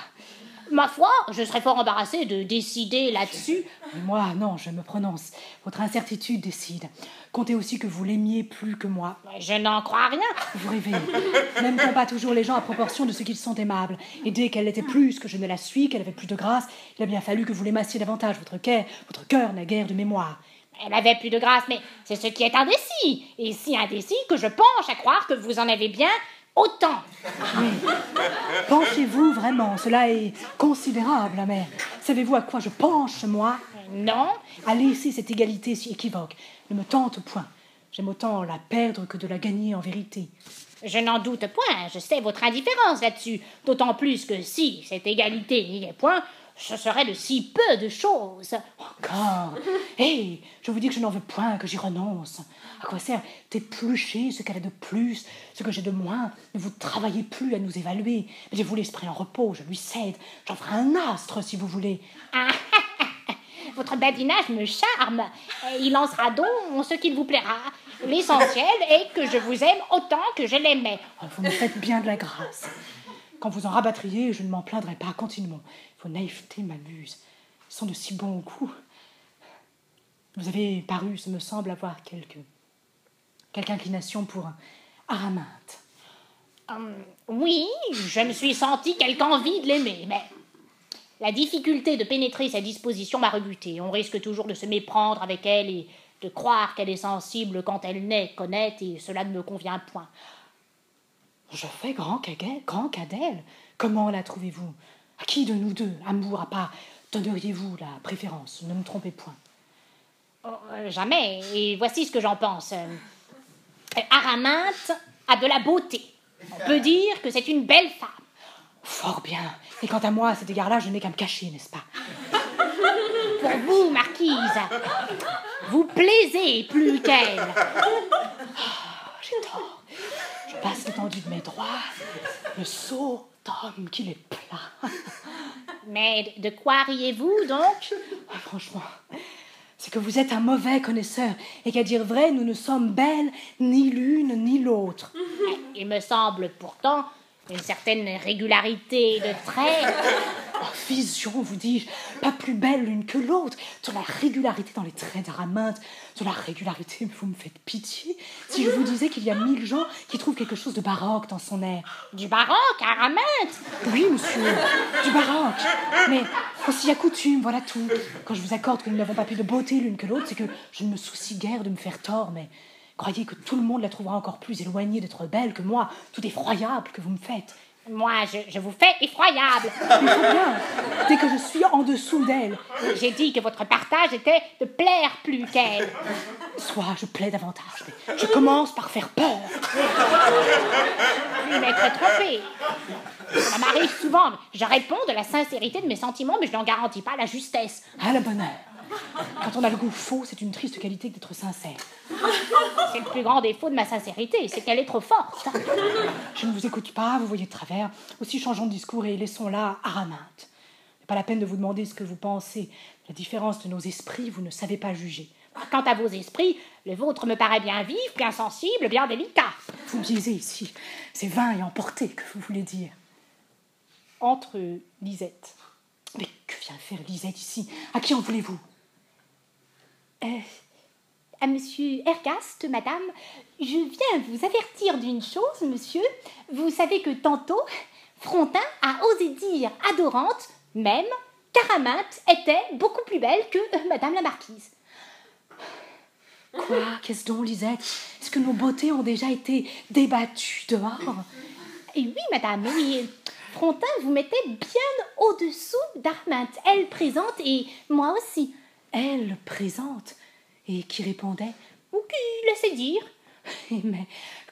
Ma foi, je serais fort embarrassée de décider là-dessus. Moi, non, je me prononce. Votre incertitude décide. Comptez aussi que vous l'aimiez plus que moi. Je n'en crois rien. Vous rêvez. N'aime-t-on pas toujours les gens à proportion de ce qu'ils sont aimables Et dès qu'elle l'était plus, que je ne la suis, qu'elle avait plus de grâce, il a bien fallu que vous l'aimassiez davantage. Votre cœur, votre cœur n'a guère de mémoire. Elle avait plus de grâce, mais c'est ce qui est indécis. Et si indécis que je penche à croire que vous en avez bien autant. Penchez-vous vraiment, cela est considérable, mais savez-vous à quoi je penche, moi? Non, À laisser cette égalité si équivoque. Ne me tente point. J'aime autant la perdre que de la gagner en vérité. je n'en doute point. Je sais votre indifférence là-dessus. D'autant plus que si cette égalité n'y est point, ce serait de si peu de choses. Encore Hé *laughs* Je vous dis que je n'en veux point, que j'y renonce. À quoi sert d'éplucher ce qu'elle a de plus, ce que j'ai de moins? Ne vous travaillez plus à nous évaluer. Mettez-vous l'esprit en repos, je lui cède. J'en ferai un astre si vous voulez. *laughs* Votre badinage me charme. Il en sera donc ce qu'il vous plaira. L'essentiel est que je vous aime autant que je l'aimais. Oh, Vous me faites bien de la grâce. Quand vous en rabattriez, je ne m'en plaindrai pas. Continuons. Vos naïvetés m'amusent. Sont de si bon goût. Vous avez paru, ce me semble, avoir quelque, quelque inclination pour Araminte. Hum, oui, je me suis senti quelque envie de l'aimer, mais la difficulté de pénétrer sa disposition m'a rebuté. On risque toujours de se méprendre avec elle et de croire qu'elle est sensible quand elle n'est qu'honnête, et cela ne me convient point. Je fais grand cas d'elle- grand cas d'elle. Comment la trouvez-vous? À qui de nous deux, amour à part, donneriez-vous la préférence? Ne me trompez point. Oh, euh, jamais, et voici ce que j'en pense. Euh, Araminte a de la beauté. On peut dire que c'est une belle femme. Fort bien. Et quant à moi, à cet égard-là, je n'ai qu'à me cacher, n'est-ce pas? Pour vous, marquise, vous plaisez plus qu'elle. J'ai tort. Je passe l'étendue de mes droits. Le sot qu'il est plat. *laughs* Mais de quoi riez-vous donc? Ah, franchement, c'est que vous êtes un mauvais connaisseur et qu'à dire vrai, nous ne sommes belles ni l'une ni l'autre. Il me semble pourtant une certaine régularité de traits. *laughs* Oh, vision, vous dis-je, pas plus belle l'une que l'autre. De la régularité dans les traits d'Araminte, de la régularité, vous me faites pitié. Si je vous disais qu'il y a mille gens qui trouvent quelque chose de baroque dans son air. Du baroque, Araminte Oui, monsieur, du baroque. Mais on s'y accoutume, voilà tout. Quand je vous accorde que nous n'avons pas plus de beauté l'une que l'autre, c'est que je ne me soucie guère de me faire tort, mais croyez que tout le monde la trouvera encore plus éloignée d'être belle que moi, tout effroyable que vous me faites. Moi, je, je vous fais effroyable. *laughs* Faut bien, dès que je suis en dessous d'elle. J'ai dit que votre partage était de plaire plus qu'elle. Soit je plais davantage, mais je commence par faire peur. Puis m'être trompé. Ça m'arrive souvent. Je réponds de la sincérité de mes sentiments, mais je n'en garantis pas la justesse. À la bonne heure. Quand on a le goût faux, c'est une triste qualité d'être sincère. C'est le plus grand défaut de ma sincérité, c'est qu'elle est trop forte. Je ne vous écoute pas, vous voyez de travers. Aussi changeons de discours et laissons-la Araminte. n'est pas la peine de vous demander ce que vous pensez. La différence de nos esprits, vous ne savez pas juger. Quant à vos esprits, le vôtre me paraît bien vif, bien sensible, bien délicat. Vous biaisez ici. C'est vain et emporté que vous voulez dire. Entre Lisette. Mais que vient faire Lisette ici? À qui en voulez-vous? Euh, à monsieur Ergast, madame, je viens vous avertir d'une chose, monsieur. Vous savez que tantôt, Frontin a osé dire à Dorante, même, qu'Araminte était beaucoup plus belle que euh, madame la marquise. Quoi? Qu'est-ce donc, Lisette? Est-ce que nos beautés ont déjà été débattues dehors? Et oui, madame, oui. Frontin vous mettait bien au-dessous d'Araminte. Elle présente et moi aussi. Elle présente Et qui répondait Ou qui laissait dire? *laughs* Mais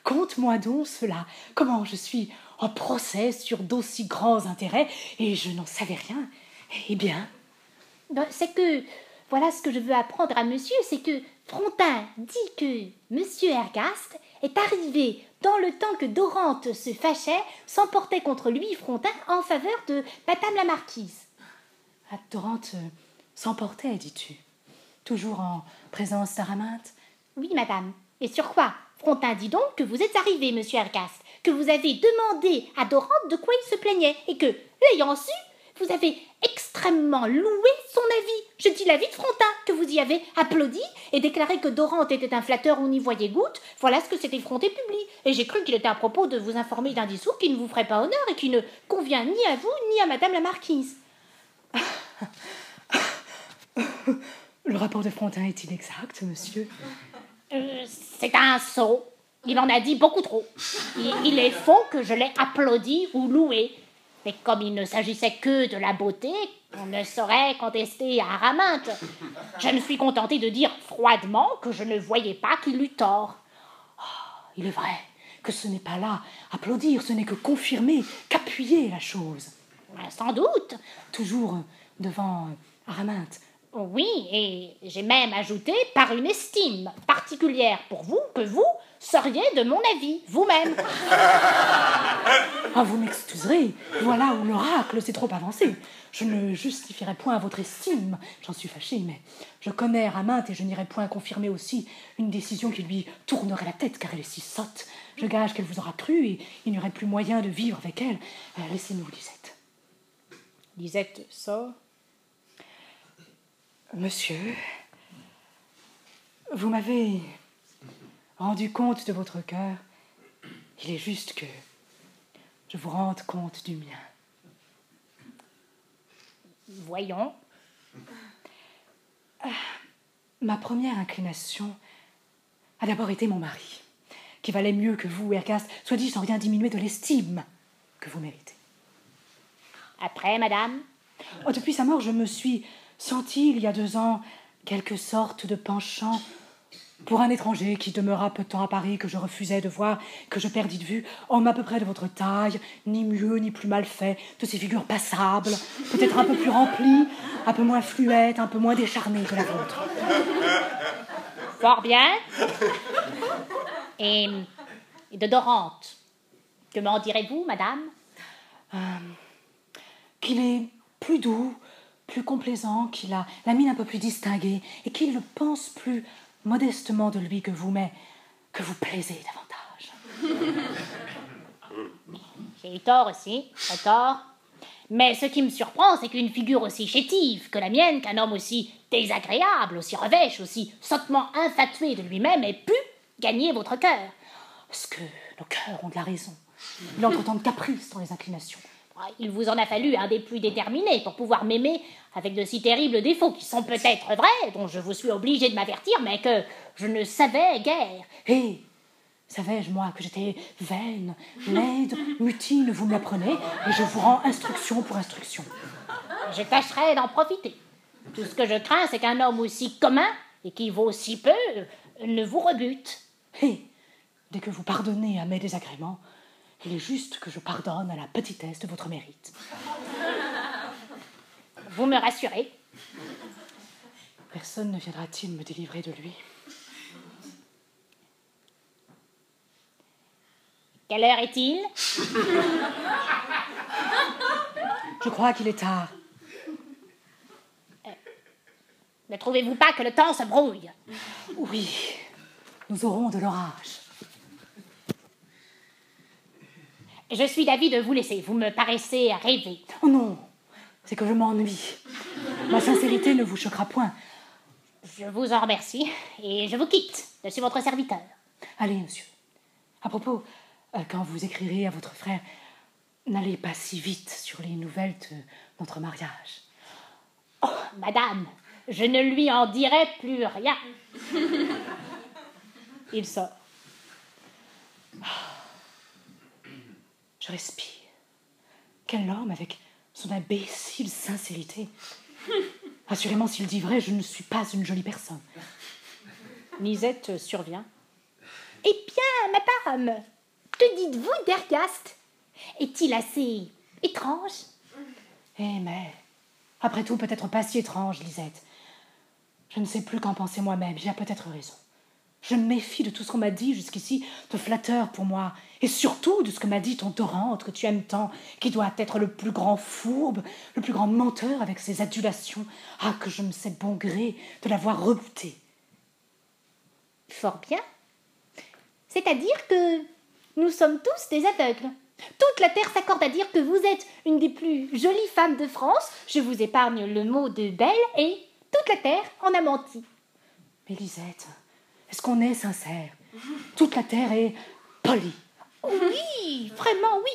conte-moi donc cela. Comment je suis en procès sur d'aussi grands intérêts et je n'en savais rien. Eh bien Ben, C'est que, voilà ce que je veux apprendre à monsieur, c'est que Frontin dit que monsieur Ergast est arrivé dans le temps que Dorante se fâchait, s'emportait contre lui, Frontin, en faveur de madame la marquise. La Dorante euh, s'emportait, dis-tu Toujours en présence d'Araminte Oui, madame. Et sur quoi? Frontin dit donc que vous êtes arrivé, monsieur Ergast, que vous avez demandé à Dorante de quoi il se plaignait, et que, l'ayant su, vous avez extrêmement loué son avis. Je dis l'avis de Frontin, que vous y avez applaudi et déclaré que Dorante était un flatteur où on y voyait goutte. Voilà ce que s'est effronté publie. Et j'ai cru qu'il était à propos de vous informer d'un discours qui ne vous ferait pas honneur et qui ne convient ni à vous ni à madame la marquise. *laughs* *laughs* Le rapport de Frontin est-il exact, monsieur Euh, c'est un sot. Il en a dit beaucoup trop. Il, est faux que je l'ai applaudi ou loué. Mais comme il ne s'agissait que de la beauté, on ne saurait contester à Araminte. Je me suis contenté de dire froidement que je ne voyais pas qu'il eût tort. Il est vrai que ce n'est pas là applaudir, ce n'est que confirmer, qu'appuyer la chose. Sans doute. Toujours devant Araminte. Oui, et j'ai même ajouté par une estime particulière pour vous que vous seriez de mon avis, vous-même. Ah, vous m'excuserez, voilà où l'oracle s'est trop avancé. Je ne justifierai point votre estime, j'en suis fâchée, mais je connais Araminte et je n'irai point confirmer aussi une décision qui lui tournerait la tête, car elle est si sotte. Je gage qu'elle vous aura cru et il n'y aurait plus moyen de vivre avec elle. Euh, Laissez-nous, Lisette. Lisette sort. Monsieur, vous m'avez rendu compte de votre cœur. Il est juste que je vous rende compte du mien. Voyons. Ma première inclination a d'abord été mon mari, qui valait mieux que vous, Ergast, soit dit sans rien diminuer de l'estime que vous méritez. Après, madame, Oh, depuis sa mort, je me suis sentie, il y a deux ans, quelque sorte de penchant pour un étranger qui demeura peu de temps à Paris, que je refusais de voir, que je perdis de vue, homme à peu près de votre taille, ni mieux ni plus mal fait, de ces figures passables, peut-être un peu plus remplies, un peu moins fluettes, un peu moins décharnées que la vôtre. fort bien. Et, et de Dorante. Que m'en direz-vous, madame? Qu'il est plus doux, plus complaisant, qu'il a la mine un peu plus distinguée, et qu'il le pense plus modestement de lui que vous, mais que vous plaisez davantage. *laughs* J'ai eu tort aussi, très tort. Mais ce qui me surprend, c'est qu'une figure aussi chétive que la mienne, qu'un homme aussi désagréable, aussi revêche, aussi sottement infatué de lui-même, ait pu gagner votre cœur. Parce que nos cœurs ont de la raison. Il entre tant de caprices dans les inclinations. Il vous en a fallu un des plus déterminés pour pouvoir m'aimer avec de si terribles défauts qui sont peut-être vrais, dont je vous suis obligé de m'avertir, mais que je ne savais guère. Et Savais-je, moi, que j'étais vaine, laide, mutine, vous me l'apprenez, et je vous rends instruction pour instruction. Je tâcherai d'en profiter. Tout ce que je crains, c'est qu'un homme aussi commun et qui vaut si peu ne vous rebute. Et dès que vous pardonnez à mes désagréments, il est juste que je pardonne à la petitesse de votre mérite. Vous me rassurez. Personne ne viendra-t-il me délivrer de lui? Quelle heure est-il? Je crois qu'il est tard. Euh, ne trouvez-vous pas que le temps se brouille? Oui, nous aurons de l'orage. Je suis d'avis de vous laisser. Vous me paraissez rêver. Oh non, c'est que je m'ennuie. Ma sincérité ne vous choquera point. Je vous en remercie et je vous quitte. Je suis votre serviteur. Allez, monsieur. À propos, euh, quand vous écrirez à votre frère, n'allez pas si vite sur les nouvelles de notre mariage. Oh, madame, je ne lui en dirai plus rien. *laughs* Il sort. Je respire. Quel homme avec son imbécile sincérité. *laughs* Assurément, s'il dit vrai, je ne suis pas une jolie personne. Nisette survient. Eh bien, madame, que dites-vous d'Ergast? Est-il assez étrange? Eh, mais, après tout, peut-être pas si étrange, Lisette. Je ne sais plus qu'en penser moi-même, j'ai peut-être raison. Je me méfie de tout ce qu'on m'a dit jusqu'ici de flatteur pour moi, et surtout de ce que m'a dit ton Dorante que tu aimes tant, qui doit être le plus grand fourbe, le plus grand menteur avec ses adulations. Ah, que je me sais bon gré de l'avoir rebuté. Fort bien. C'est-à-dire que nous sommes tous des aveugles. Toute la terre s'accorde à dire que vous êtes une des plus jolies femmes de France. Je vous épargne le mot de belle et toute la terre en a menti. Mais Lisette, est-ce qu'on est sincère? Toute la terre est polie. Oui, vraiment oui.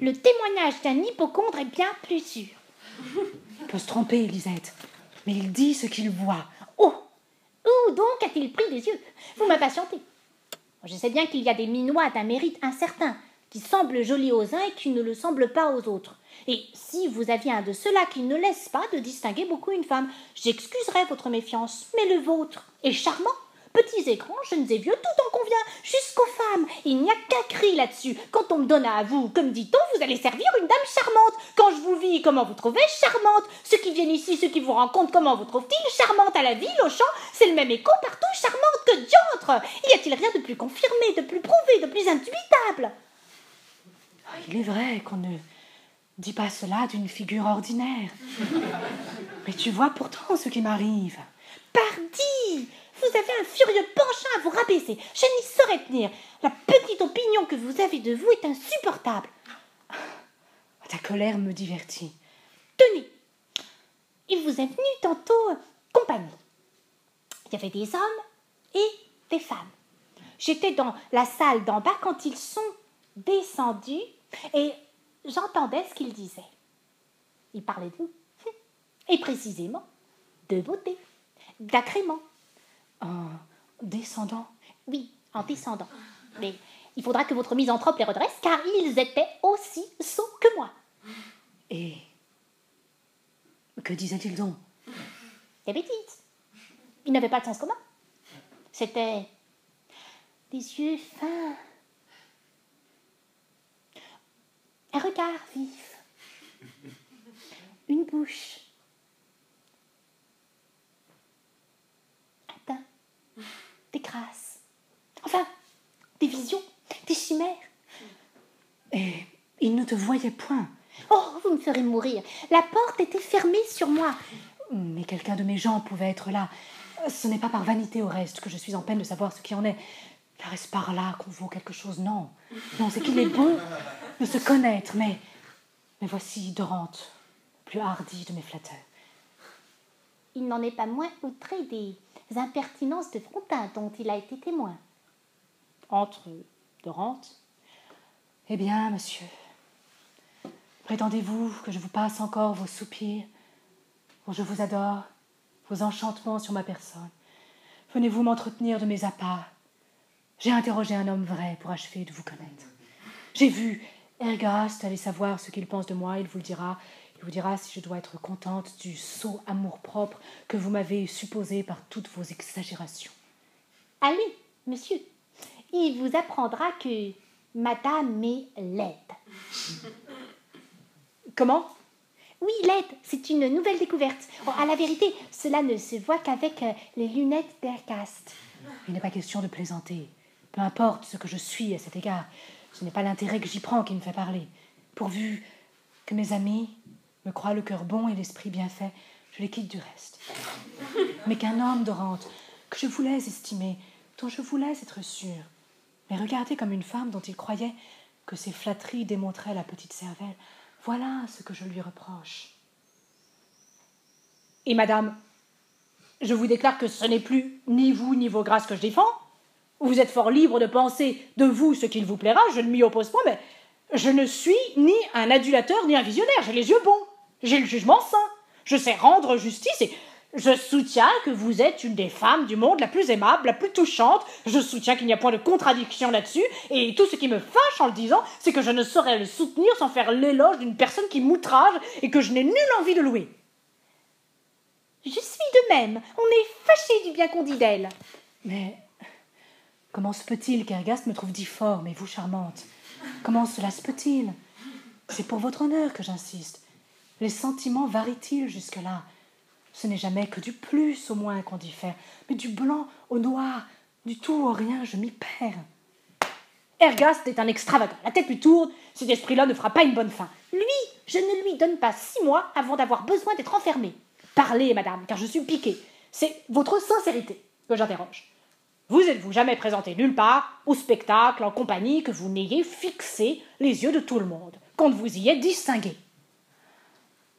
Le témoignage d'un hypochondre est bien plus sûr. Il peut se tromper, Lisette, mais il dit ce qu'il voit. Oh Où donc a-t-il pris des yeux? Vous m'impatientez. Je sais bien qu'il y a des minois d'un mérite incertain, qui semblent jolis aux uns et qui ne le semblent pas aux autres. Et si vous aviez un de ceux-là qui ne laisse pas de distinguer beaucoup une femme, j'excuserais votre méfiance, mais le vôtre est charmant. Petits et grands, jeunes et vieux, tout en convient, jusqu'aux femmes. Il n'y a qu'un cri là-dessus. Quand on me donne à vous, comme dit-on, vous allez servir une dame charmante. Quand je vous vis, comment vous trouvez charmante? Ceux qui viennent ici, ceux qui vous rencontrent, comment vous trouvent-ils charmante à la ville, au champ? C'est le même écho partout, charmante que diantre. Y a-t-il rien de plus confirmé, de plus prouvé, de plus indubitable Il est vrai qu'on ne dit pas cela d'une figure ordinaire. *laughs* Mais tu vois pourtant ce qui m'arrive. Pardi vous avez un furieux penchant à vous rabaisser. Je n'y saurais tenir. La petite opinion que vous avez de vous est insupportable. Ta colère me divertit. Tenez, il vous est venu tantôt compagnie. Il y avait des hommes et des femmes. J'étais dans la salle d'en bas quand ils sont descendus et j'entendais ce qu'ils disaient. Ils parlaient de vous. Et précisément de beauté, d'agrément, en descendant Oui, en descendant. Mais il faudra que votre misanthrope les redresse, car ils étaient aussi sots que moi. Et que disaient-ils donc? Des bêtises. Ils n'avaient pas de sens commun. C'était des yeux fins, un regard vif, une bouche des grâces, enfin, des visions, des chimères. Et point. Oh, vous me ferez mourir. La porte était fermée sur moi. Mais quelqu'un de mes gens pouvait être là. Ce n'est pas par vanité au reste que je suis en peine de savoir ce qui en est. Car est-ce par là qu'on vaut quelque chose? Non. Non, c'est qu'il est bon de se connaître. Mais, mais voici Dorante, plus hardi de mes flatteurs. Il n'en est pas moins outré des impertinences de Frontin dont il a été témoin. Entre Dorante? Eh bien, monsieur, prétendez-vous que je vous passe encore vos soupirs, où je vous adore, vos enchantements sur ma personne Venez-vous m'entretenir de mes appas J'ai interrogé un homme vrai pour achever de vous connaître. J'ai vu Ergast aller savoir ce qu'il pense de moi, il vous le dira. Il vous dira si je dois être contente du sot amour-propre que vous m'avez supposé par toutes vos exagérations. Allez, monsieur, il vous apprendra que madame est laide. Comment? Oui, laide, c'est une nouvelle découverte. Oh, à la vérité, cela ne se voit qu'avec euh, les lunettes d'Ergast. Il n'est pas question de plaisanter. Peu importe ce que je suis à cet égard, ce n'est pas l'intérêt que j'y prends qui me fait parler. Pourvu que mes amis me croient le cœur bon et l'esprit bien fait, je les quitte du reste. Mais qu'un homme, Dorante, que je voulais estimer, dont je voulais être sûre, mais regardé comme une femme dont il croyait que ses flatteries démontraient la petite cervelle, voilà ce que je lui reproche. Et madame, je vous déclare que ce n'est plus ni vous ni vos grâces que je défends. Vous êtes fort libre de penser de vous ce qu'il vous plaira, je ne m'y oppose pas, mais je ne suis ni un adulateur ni un visionnaire. J'ai les yeux bons, j'ai le jugement sain, je sais rendre justice et je soutiens que vous êtes une des femmes du monde la plus aimable, la plus touchante. Je soutiens qu'il n'y a point de contradiction là-dessus. Et tout ce qui me fâche en le disant, c'est que je ne saurais le soutenir sans faire l'éloge d'une personne qui m'outrage et que je n'ai nulle envie de louer. Je suis de même. On est fâché du bien qu'on dit d'elle. Mais comment se peut-il qu'Ergast me trouve difforme et vous charmante? Comment cela se peut-il? C'est pour votre honneur que j'insiste. Les sentiments varient-ils jusque-là? Ce n'est jamais que du plus au moins qu'on diffère, mais du blanc au noir, du tout au rien, je m'y perds. Ergast est un extravagant. La tête lui tourne. Cet esprit-là ne fera pas une bonne fin. Lui, je ne lui donne pas six mois avant d'avoir besoin d'être enfermé. Parlez, madame, car je suis piqué. C'est votre sincérité que j'interroge. Vous êtes-vous jamais présenté nulle part, au spectacle, en compagnie, que vous n'ayez fixé les yeux de tout le monde, qu'on ne vous y ait distingué?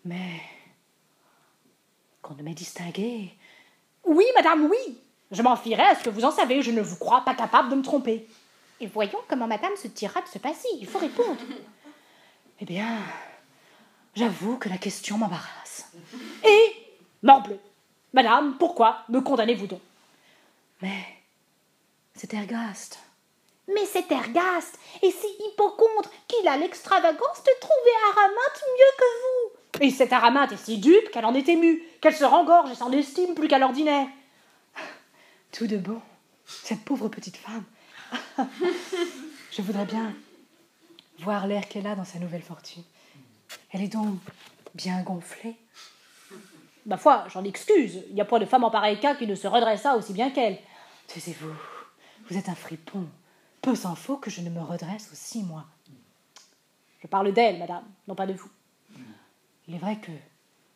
Mais qu'on ne m'ait distingué. Oui, madame, oui. Je m'en fierai à ce que vous en savez. Je ne vous crois pas capable de me tromper. Et voyons comment madame se tirera de ce passé. Il faut répondre. *laughs* Eh bien, j'avoue que la question m'embarrasse. Et, morbleu, madame, pourquoi me condamnez-vous donc? Mais c'est Ergast. Mais c'est Ergast, et c'est hypocontre qu'il a l'extravagance de trouver Araminte mieux que vous? Et cette Araminte est si dupe qu'elle en est émue, qu'elle se rengorge et s'en estime plus qu'à l'ordinaire. Tout de bon, cette pauvre petite femme. *laughs* Je voudrais bien voir l'air qu'elle a dans sa nouvelle fortune. Elle est donc bien gonflée. Ma foi, j'en excuse. Il n'y a point de femme en pareil cas qui ne se redressa aussi bien qu'elle. Taisez-vous, vous êtes un fripon. Peu s'en faut que je ne me redresse aussi, moi. Je parle d'elle, madame, non pas de vous. Il est vrai que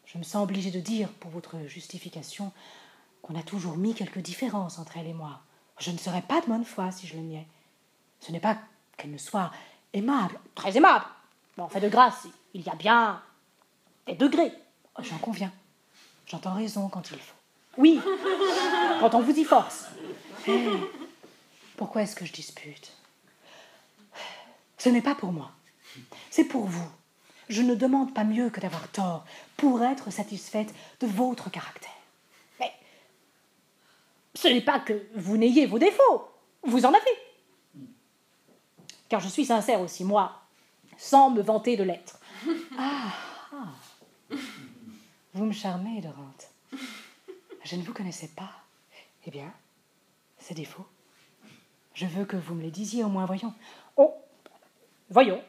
je me sens obligé de dire, pour votre justification, qu'on a toujours mis quelques différences entre elle et moi. Je ne serais pas de bonne foi si je le niais. Ce n'est pas qu'elle ne soit aimable. Très aimable. Mais en fait de grâce, il y a bien des degrés. J'en conviens. J'entends raison quand il faut. Oui, quand on vous y force. Pourquoi est-ce que je dispute? Ce n'est pas pour moi. C'est pour vous. Je ne demande pas mieux que d'avoir tort pour être satisfaite de votre caractère. Mais ce n'est pas que vous n'ayez vos défauts. Vous en avez. Car je suis sincère aussi, moi, sans me vanter de l'être. *laughs* Ah, ah. Vous me charmez, Dorante. Je ne vous connaissais pas. Eh bien, c'est défaut. Je veux que vous me les disiez au moins, voyons. Oh, voyons.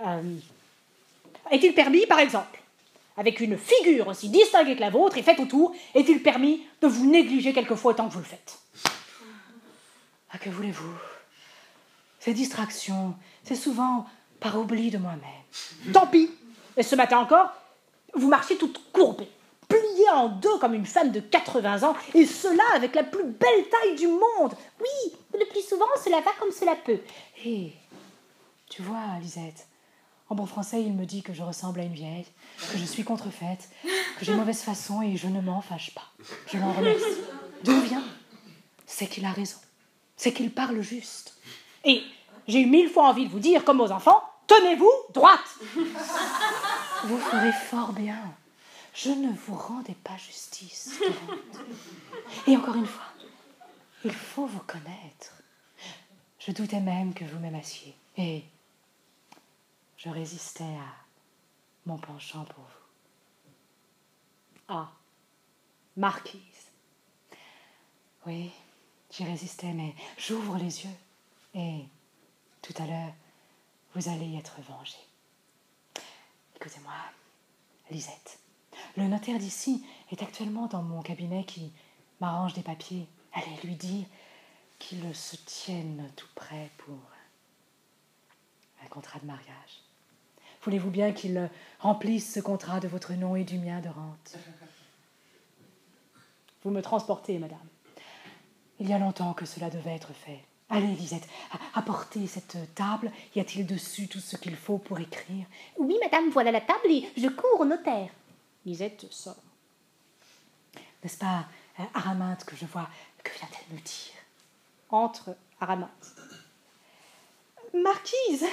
Euh, est-il permis, par exemple, avec une figure aussi distinguée que la vôtre et faite autour, est-il permis de vous négliger quelquefois autant que vous le faites? Ah, que voulez-vous? Ces distractions, c'est souvent par oubli de moi-même. Tant pis Et ce matin encore, vous marchiez toute courbée, pliée en deux comme une femme de 80 ans, et cela avec la plus belle taille du monde. Oui, le plus souvent, cela va comme cela peut. Hé, tu vois, Lisette, en bon français, il me dit que je ressemble à une vieille, que je suis contrefaite, que j'ai mauvaise façon et je ne m'en fâche pas. Je l'en remercie. D'où vient? C'est qu'il a raison. C'est qu'il parle juste. Et j'ai eu mille fois envie de vous dire, comme aux enfants, tenez-vous droite Vous ferez fort bien. Je ne vous rendais pas justice. Et encore une fois, Il faut vous connaître. Je doutais même que vous m'aimassiez. Et je résistais à mon penchant pour vous. Ah, marquise. Oui, j'y résistais, mais j'ouvre les yeux. Et tout à l'heure, vous allez être vengé. Écoutez-moi, Lisette. Le notaire d'ici est actuellement dans mon cabinet qui m'arrange des papiers. Allez lui dire qu'il se tienne tout prêt pour un contrat de mariage. Voulez-vous bien qu'il remplisse ce contrat de votre nom et du mien de rente Vous me transportez, madame. Il y a longtemps que cela devait être fait. Allez, Lisette, apportez cette table. Y a-t-il dessus tout ce qu'il faut pour écrire Oui, madame, voilà la table et je cours au notaire. Lisette sort. N'est-ce pas euh, Araminte que je vois Que vient-elle me dire? Entre Araminte. Marquise,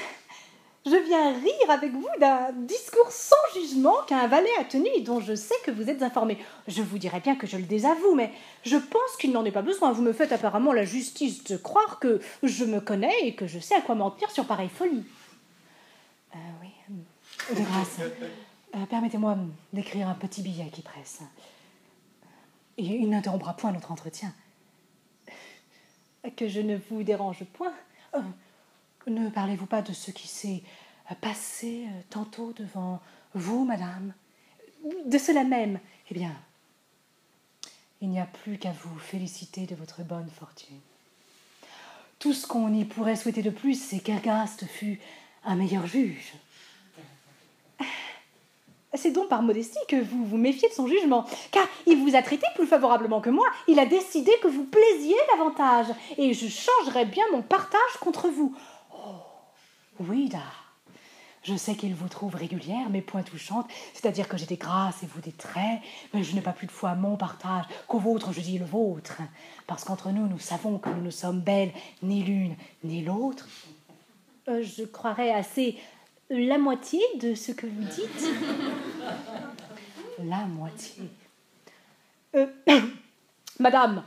je viens rire avec vous d'un discours sans jugement qu'un valet a tenu et dont je sais que vous êtes informé. Je vous dirais bien que je le désavoue, mais je pense qu'il n'en est pas besoin. Vous me faites apparemment la justice de croire que je me connais et que je sais à quoi m'en tenir sur pareille folie. Euh, oui, euh, de grâce. Euh, permettez-moi d'écrire un petit billet qui presse. Il n'interrompra point notre entretien. Que je ne vous dérange point. Ne parlez-vous pas de ce qui s'est passé euh, tantôt devant vous, madame? De cela même. Eh bien, il n'y a plus qu'à vous féliciter de votre bonne fortune. Tout ce qu'on y pourrait souhaiter de plus, c'est qu'Ergaste fût un meilleur juge. C'est donc par modestie que vous vous méfiez de son jugement, car il vous a traité plus favorablement que moi. Il a décidé que vous plaisiez davantage, et je changerais bien mon partage contre vous. Oui, da. Je sais qu'il vous trouve régulière, mais point touchante, c'est-à-dire que j'ai des grâces et vous des traits, mais je n'ai pas plus de foi mon partage qu'au vôtre, je dis le vôtre, parce qu'entre nous, nous savons que nous ne sommes belles ni l'une ni l'autre. Euh, je croirais assez la moitié de ce que vous dites. la moitié. Euh, *coughs* madame,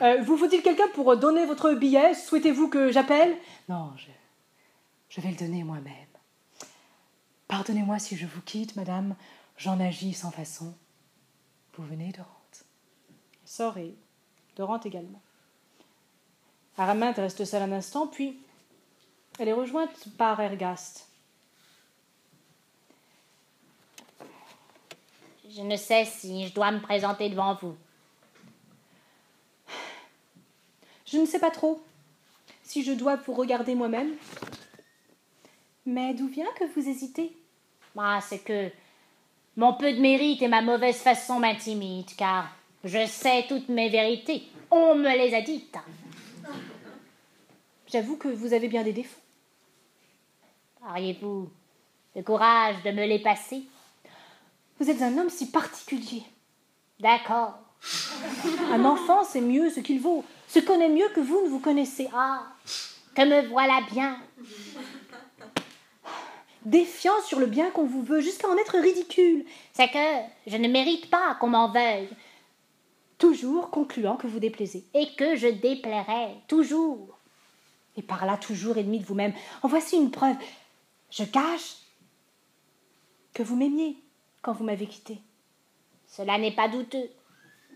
euh, vous faut-il quelqu'un pour donner votre billet? Souhaitez-vous que j'appelle? Non, je je vais le donner moi-même. Pardonnez-moi si je vous quitte, madame, j'en agis sans façon. Vous venez, Dorante Sort et Dorante également. Araminte reste seule un instant, puis elle est rejointe par Ergast. Je ne sais si je dois me présenter devant vous. Je ne sais pas trop si je dois vous regarder moi-même mais d'où vient que vous hésitez? Ah, c'est que mon peu de mérite et ma mauvaise façon m'intimident, car je sais toutes mes vérités. On me les a dites. J'avoue que vous avez bien des défauts. Auriez-vous le courage de me les passer? Vous êtes un homme si particulier. D'accord. Un enfant sait mieux ce qu'il vaut, se connaît mieux que vous ne vous connaissez. Ah, que me voilà bien défiant sur le bien qu'on vous veut, jusqu'à en être ridicule. C'est que je ne mérite pas qu'on m'en veuille. Toujours concluant que vous déplaisez. Et que je déplairai, toujours. Et par là, toujours ennemi de vous-même. En voici une preuve. Je cache que vous m'aimiez quand vous m'avez quitté. Cela n'est pas douteux.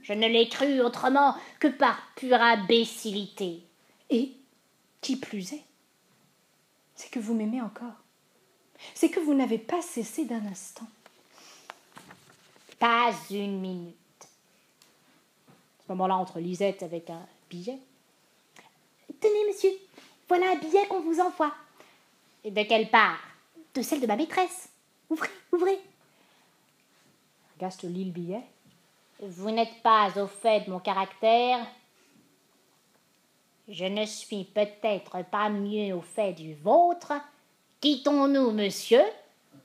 Je ne l'ai cru autrement que par pure imbécilité. Et, qui plus est, c'est que vous m'aimez encore c'est que vous n'avez pas cessé d'un instant. Pas une minute. À ce moment-là, entre Lisette avec un billet. Tenez, monsieur, voilà un billet qu'on vous envoie. Et de quelle part? De celle de ma maîtresse. Ouvrez, ouvrez. Gaste lit le billet. Vous n'êtes pas au fait de mon caractère? Je ne suis peut-être pas mieux au fait du vôtre, Quittons-nous, monsieur.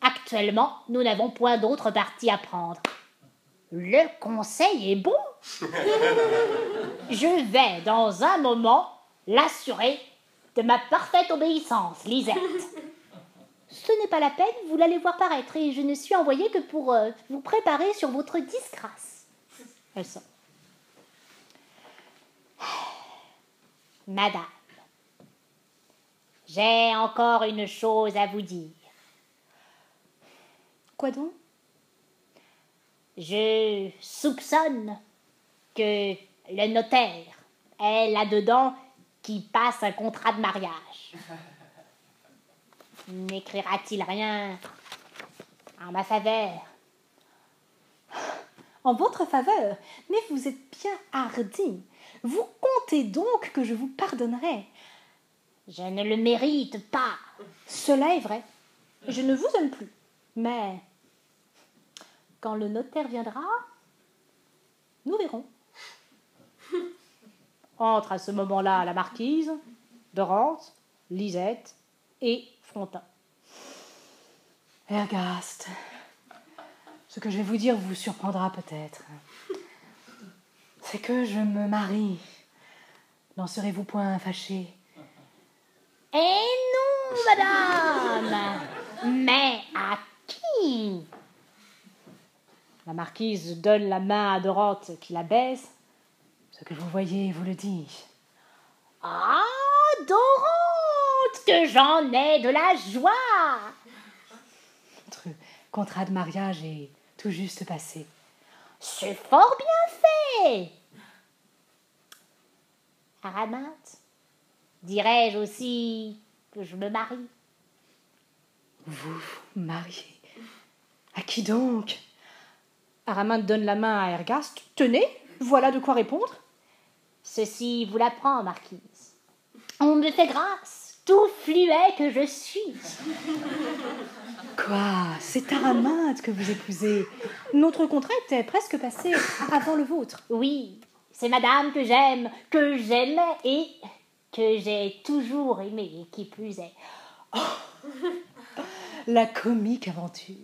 Actuellement, nous n'avons point d'autre parti à prendre. Le conseil est bon. Je vais, dans un moment, l'assurer de ma parfaite obéissance, Lisette. Ce n'est pas la peine, vous l'allez voir paraître, et je ne suis envoyée que pour euh, vous préparer sur votre disgrâce. *sighs* Madame, j'ai encore une chose à vous dire. Quoi donc? Je soupçonne que le notaire est là-dedans qui passe un contrat de mariage. *laughs* N'écrira-t-il rien en ma faveur? En votre faveur. Mais vous êtes bien hardi. Vous comptez donc que je vous pardonnerai. Je ne le mérite pas. Cela est vrai. Je ne vous aime plus. Mais quand le notaire viendra, nous verrons. Entre à ce moment-là la marquise, Dorante, Lisette et Frontin. Ergast, ce que je vais vous dire vous surprendra peut-être. C'est que je me marie. N'en serez-vous point fâché? Eh non, madame Mais à qui? La marquise donne la main à Dorante qui la baise. Ce que vous voyez vous le dit. Ah, Dorante, que j'en ai de la joie Notre contrat de mariage est tout juste passé. C'est fort bien fait Araminte, dirais-je aussi que je me marie Vous mariez À qui donc? Araminte donne la main à Ergast. Tenez, voilà de quoi répondre. Ceci vous l'apprend, marquise. On me fait grâce, tout fluet que je suis. Quoi? C'est Araminte que vous épousez. Notre contrat était presque passé avant le vôtre. Oui, c'est madame que j'aime, que j'aimais et que j'ai toujours aimé, qui plus est. La comique aventure.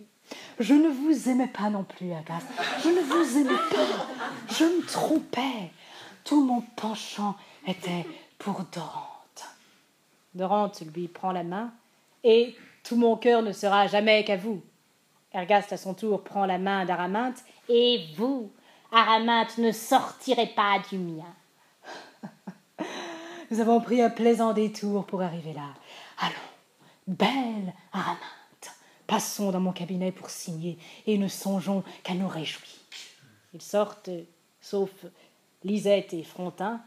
Je ne vous aimais pas non plus, Agathe. Je ne vous aimais pas. Je me trompais. Tout mon penchant était pour Dorante. Dorante lui prend la main et tout mon cœur ne sera jamais qu'à vous. Ergast à son tour prend la main d'Araminte Et vous, Araminte, ne sortirez pas du mien. Nous avons pris un plaisant détour pour arriver là. Allons, belle Araminte, passons dans mon cabinet pour signer et ne songeons qu'à nous réjouir. Ils sortent, sauf Lisette et Frontin.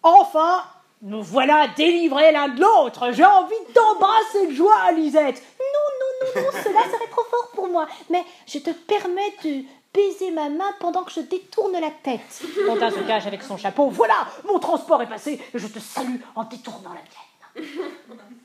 Enfin, nous voilà délivrés l'un de l'autre. J'ai envie de t'embrasser de joie, Lisette. Non, non, non, non, cela serait trop fort pour moi. Mais je te permets de baiser ma main pendant que je détourne la tête. Frontin se cache avec son chapeau. Voilà, mon transport est passé et je te salue en détournant la mienne. *laughs*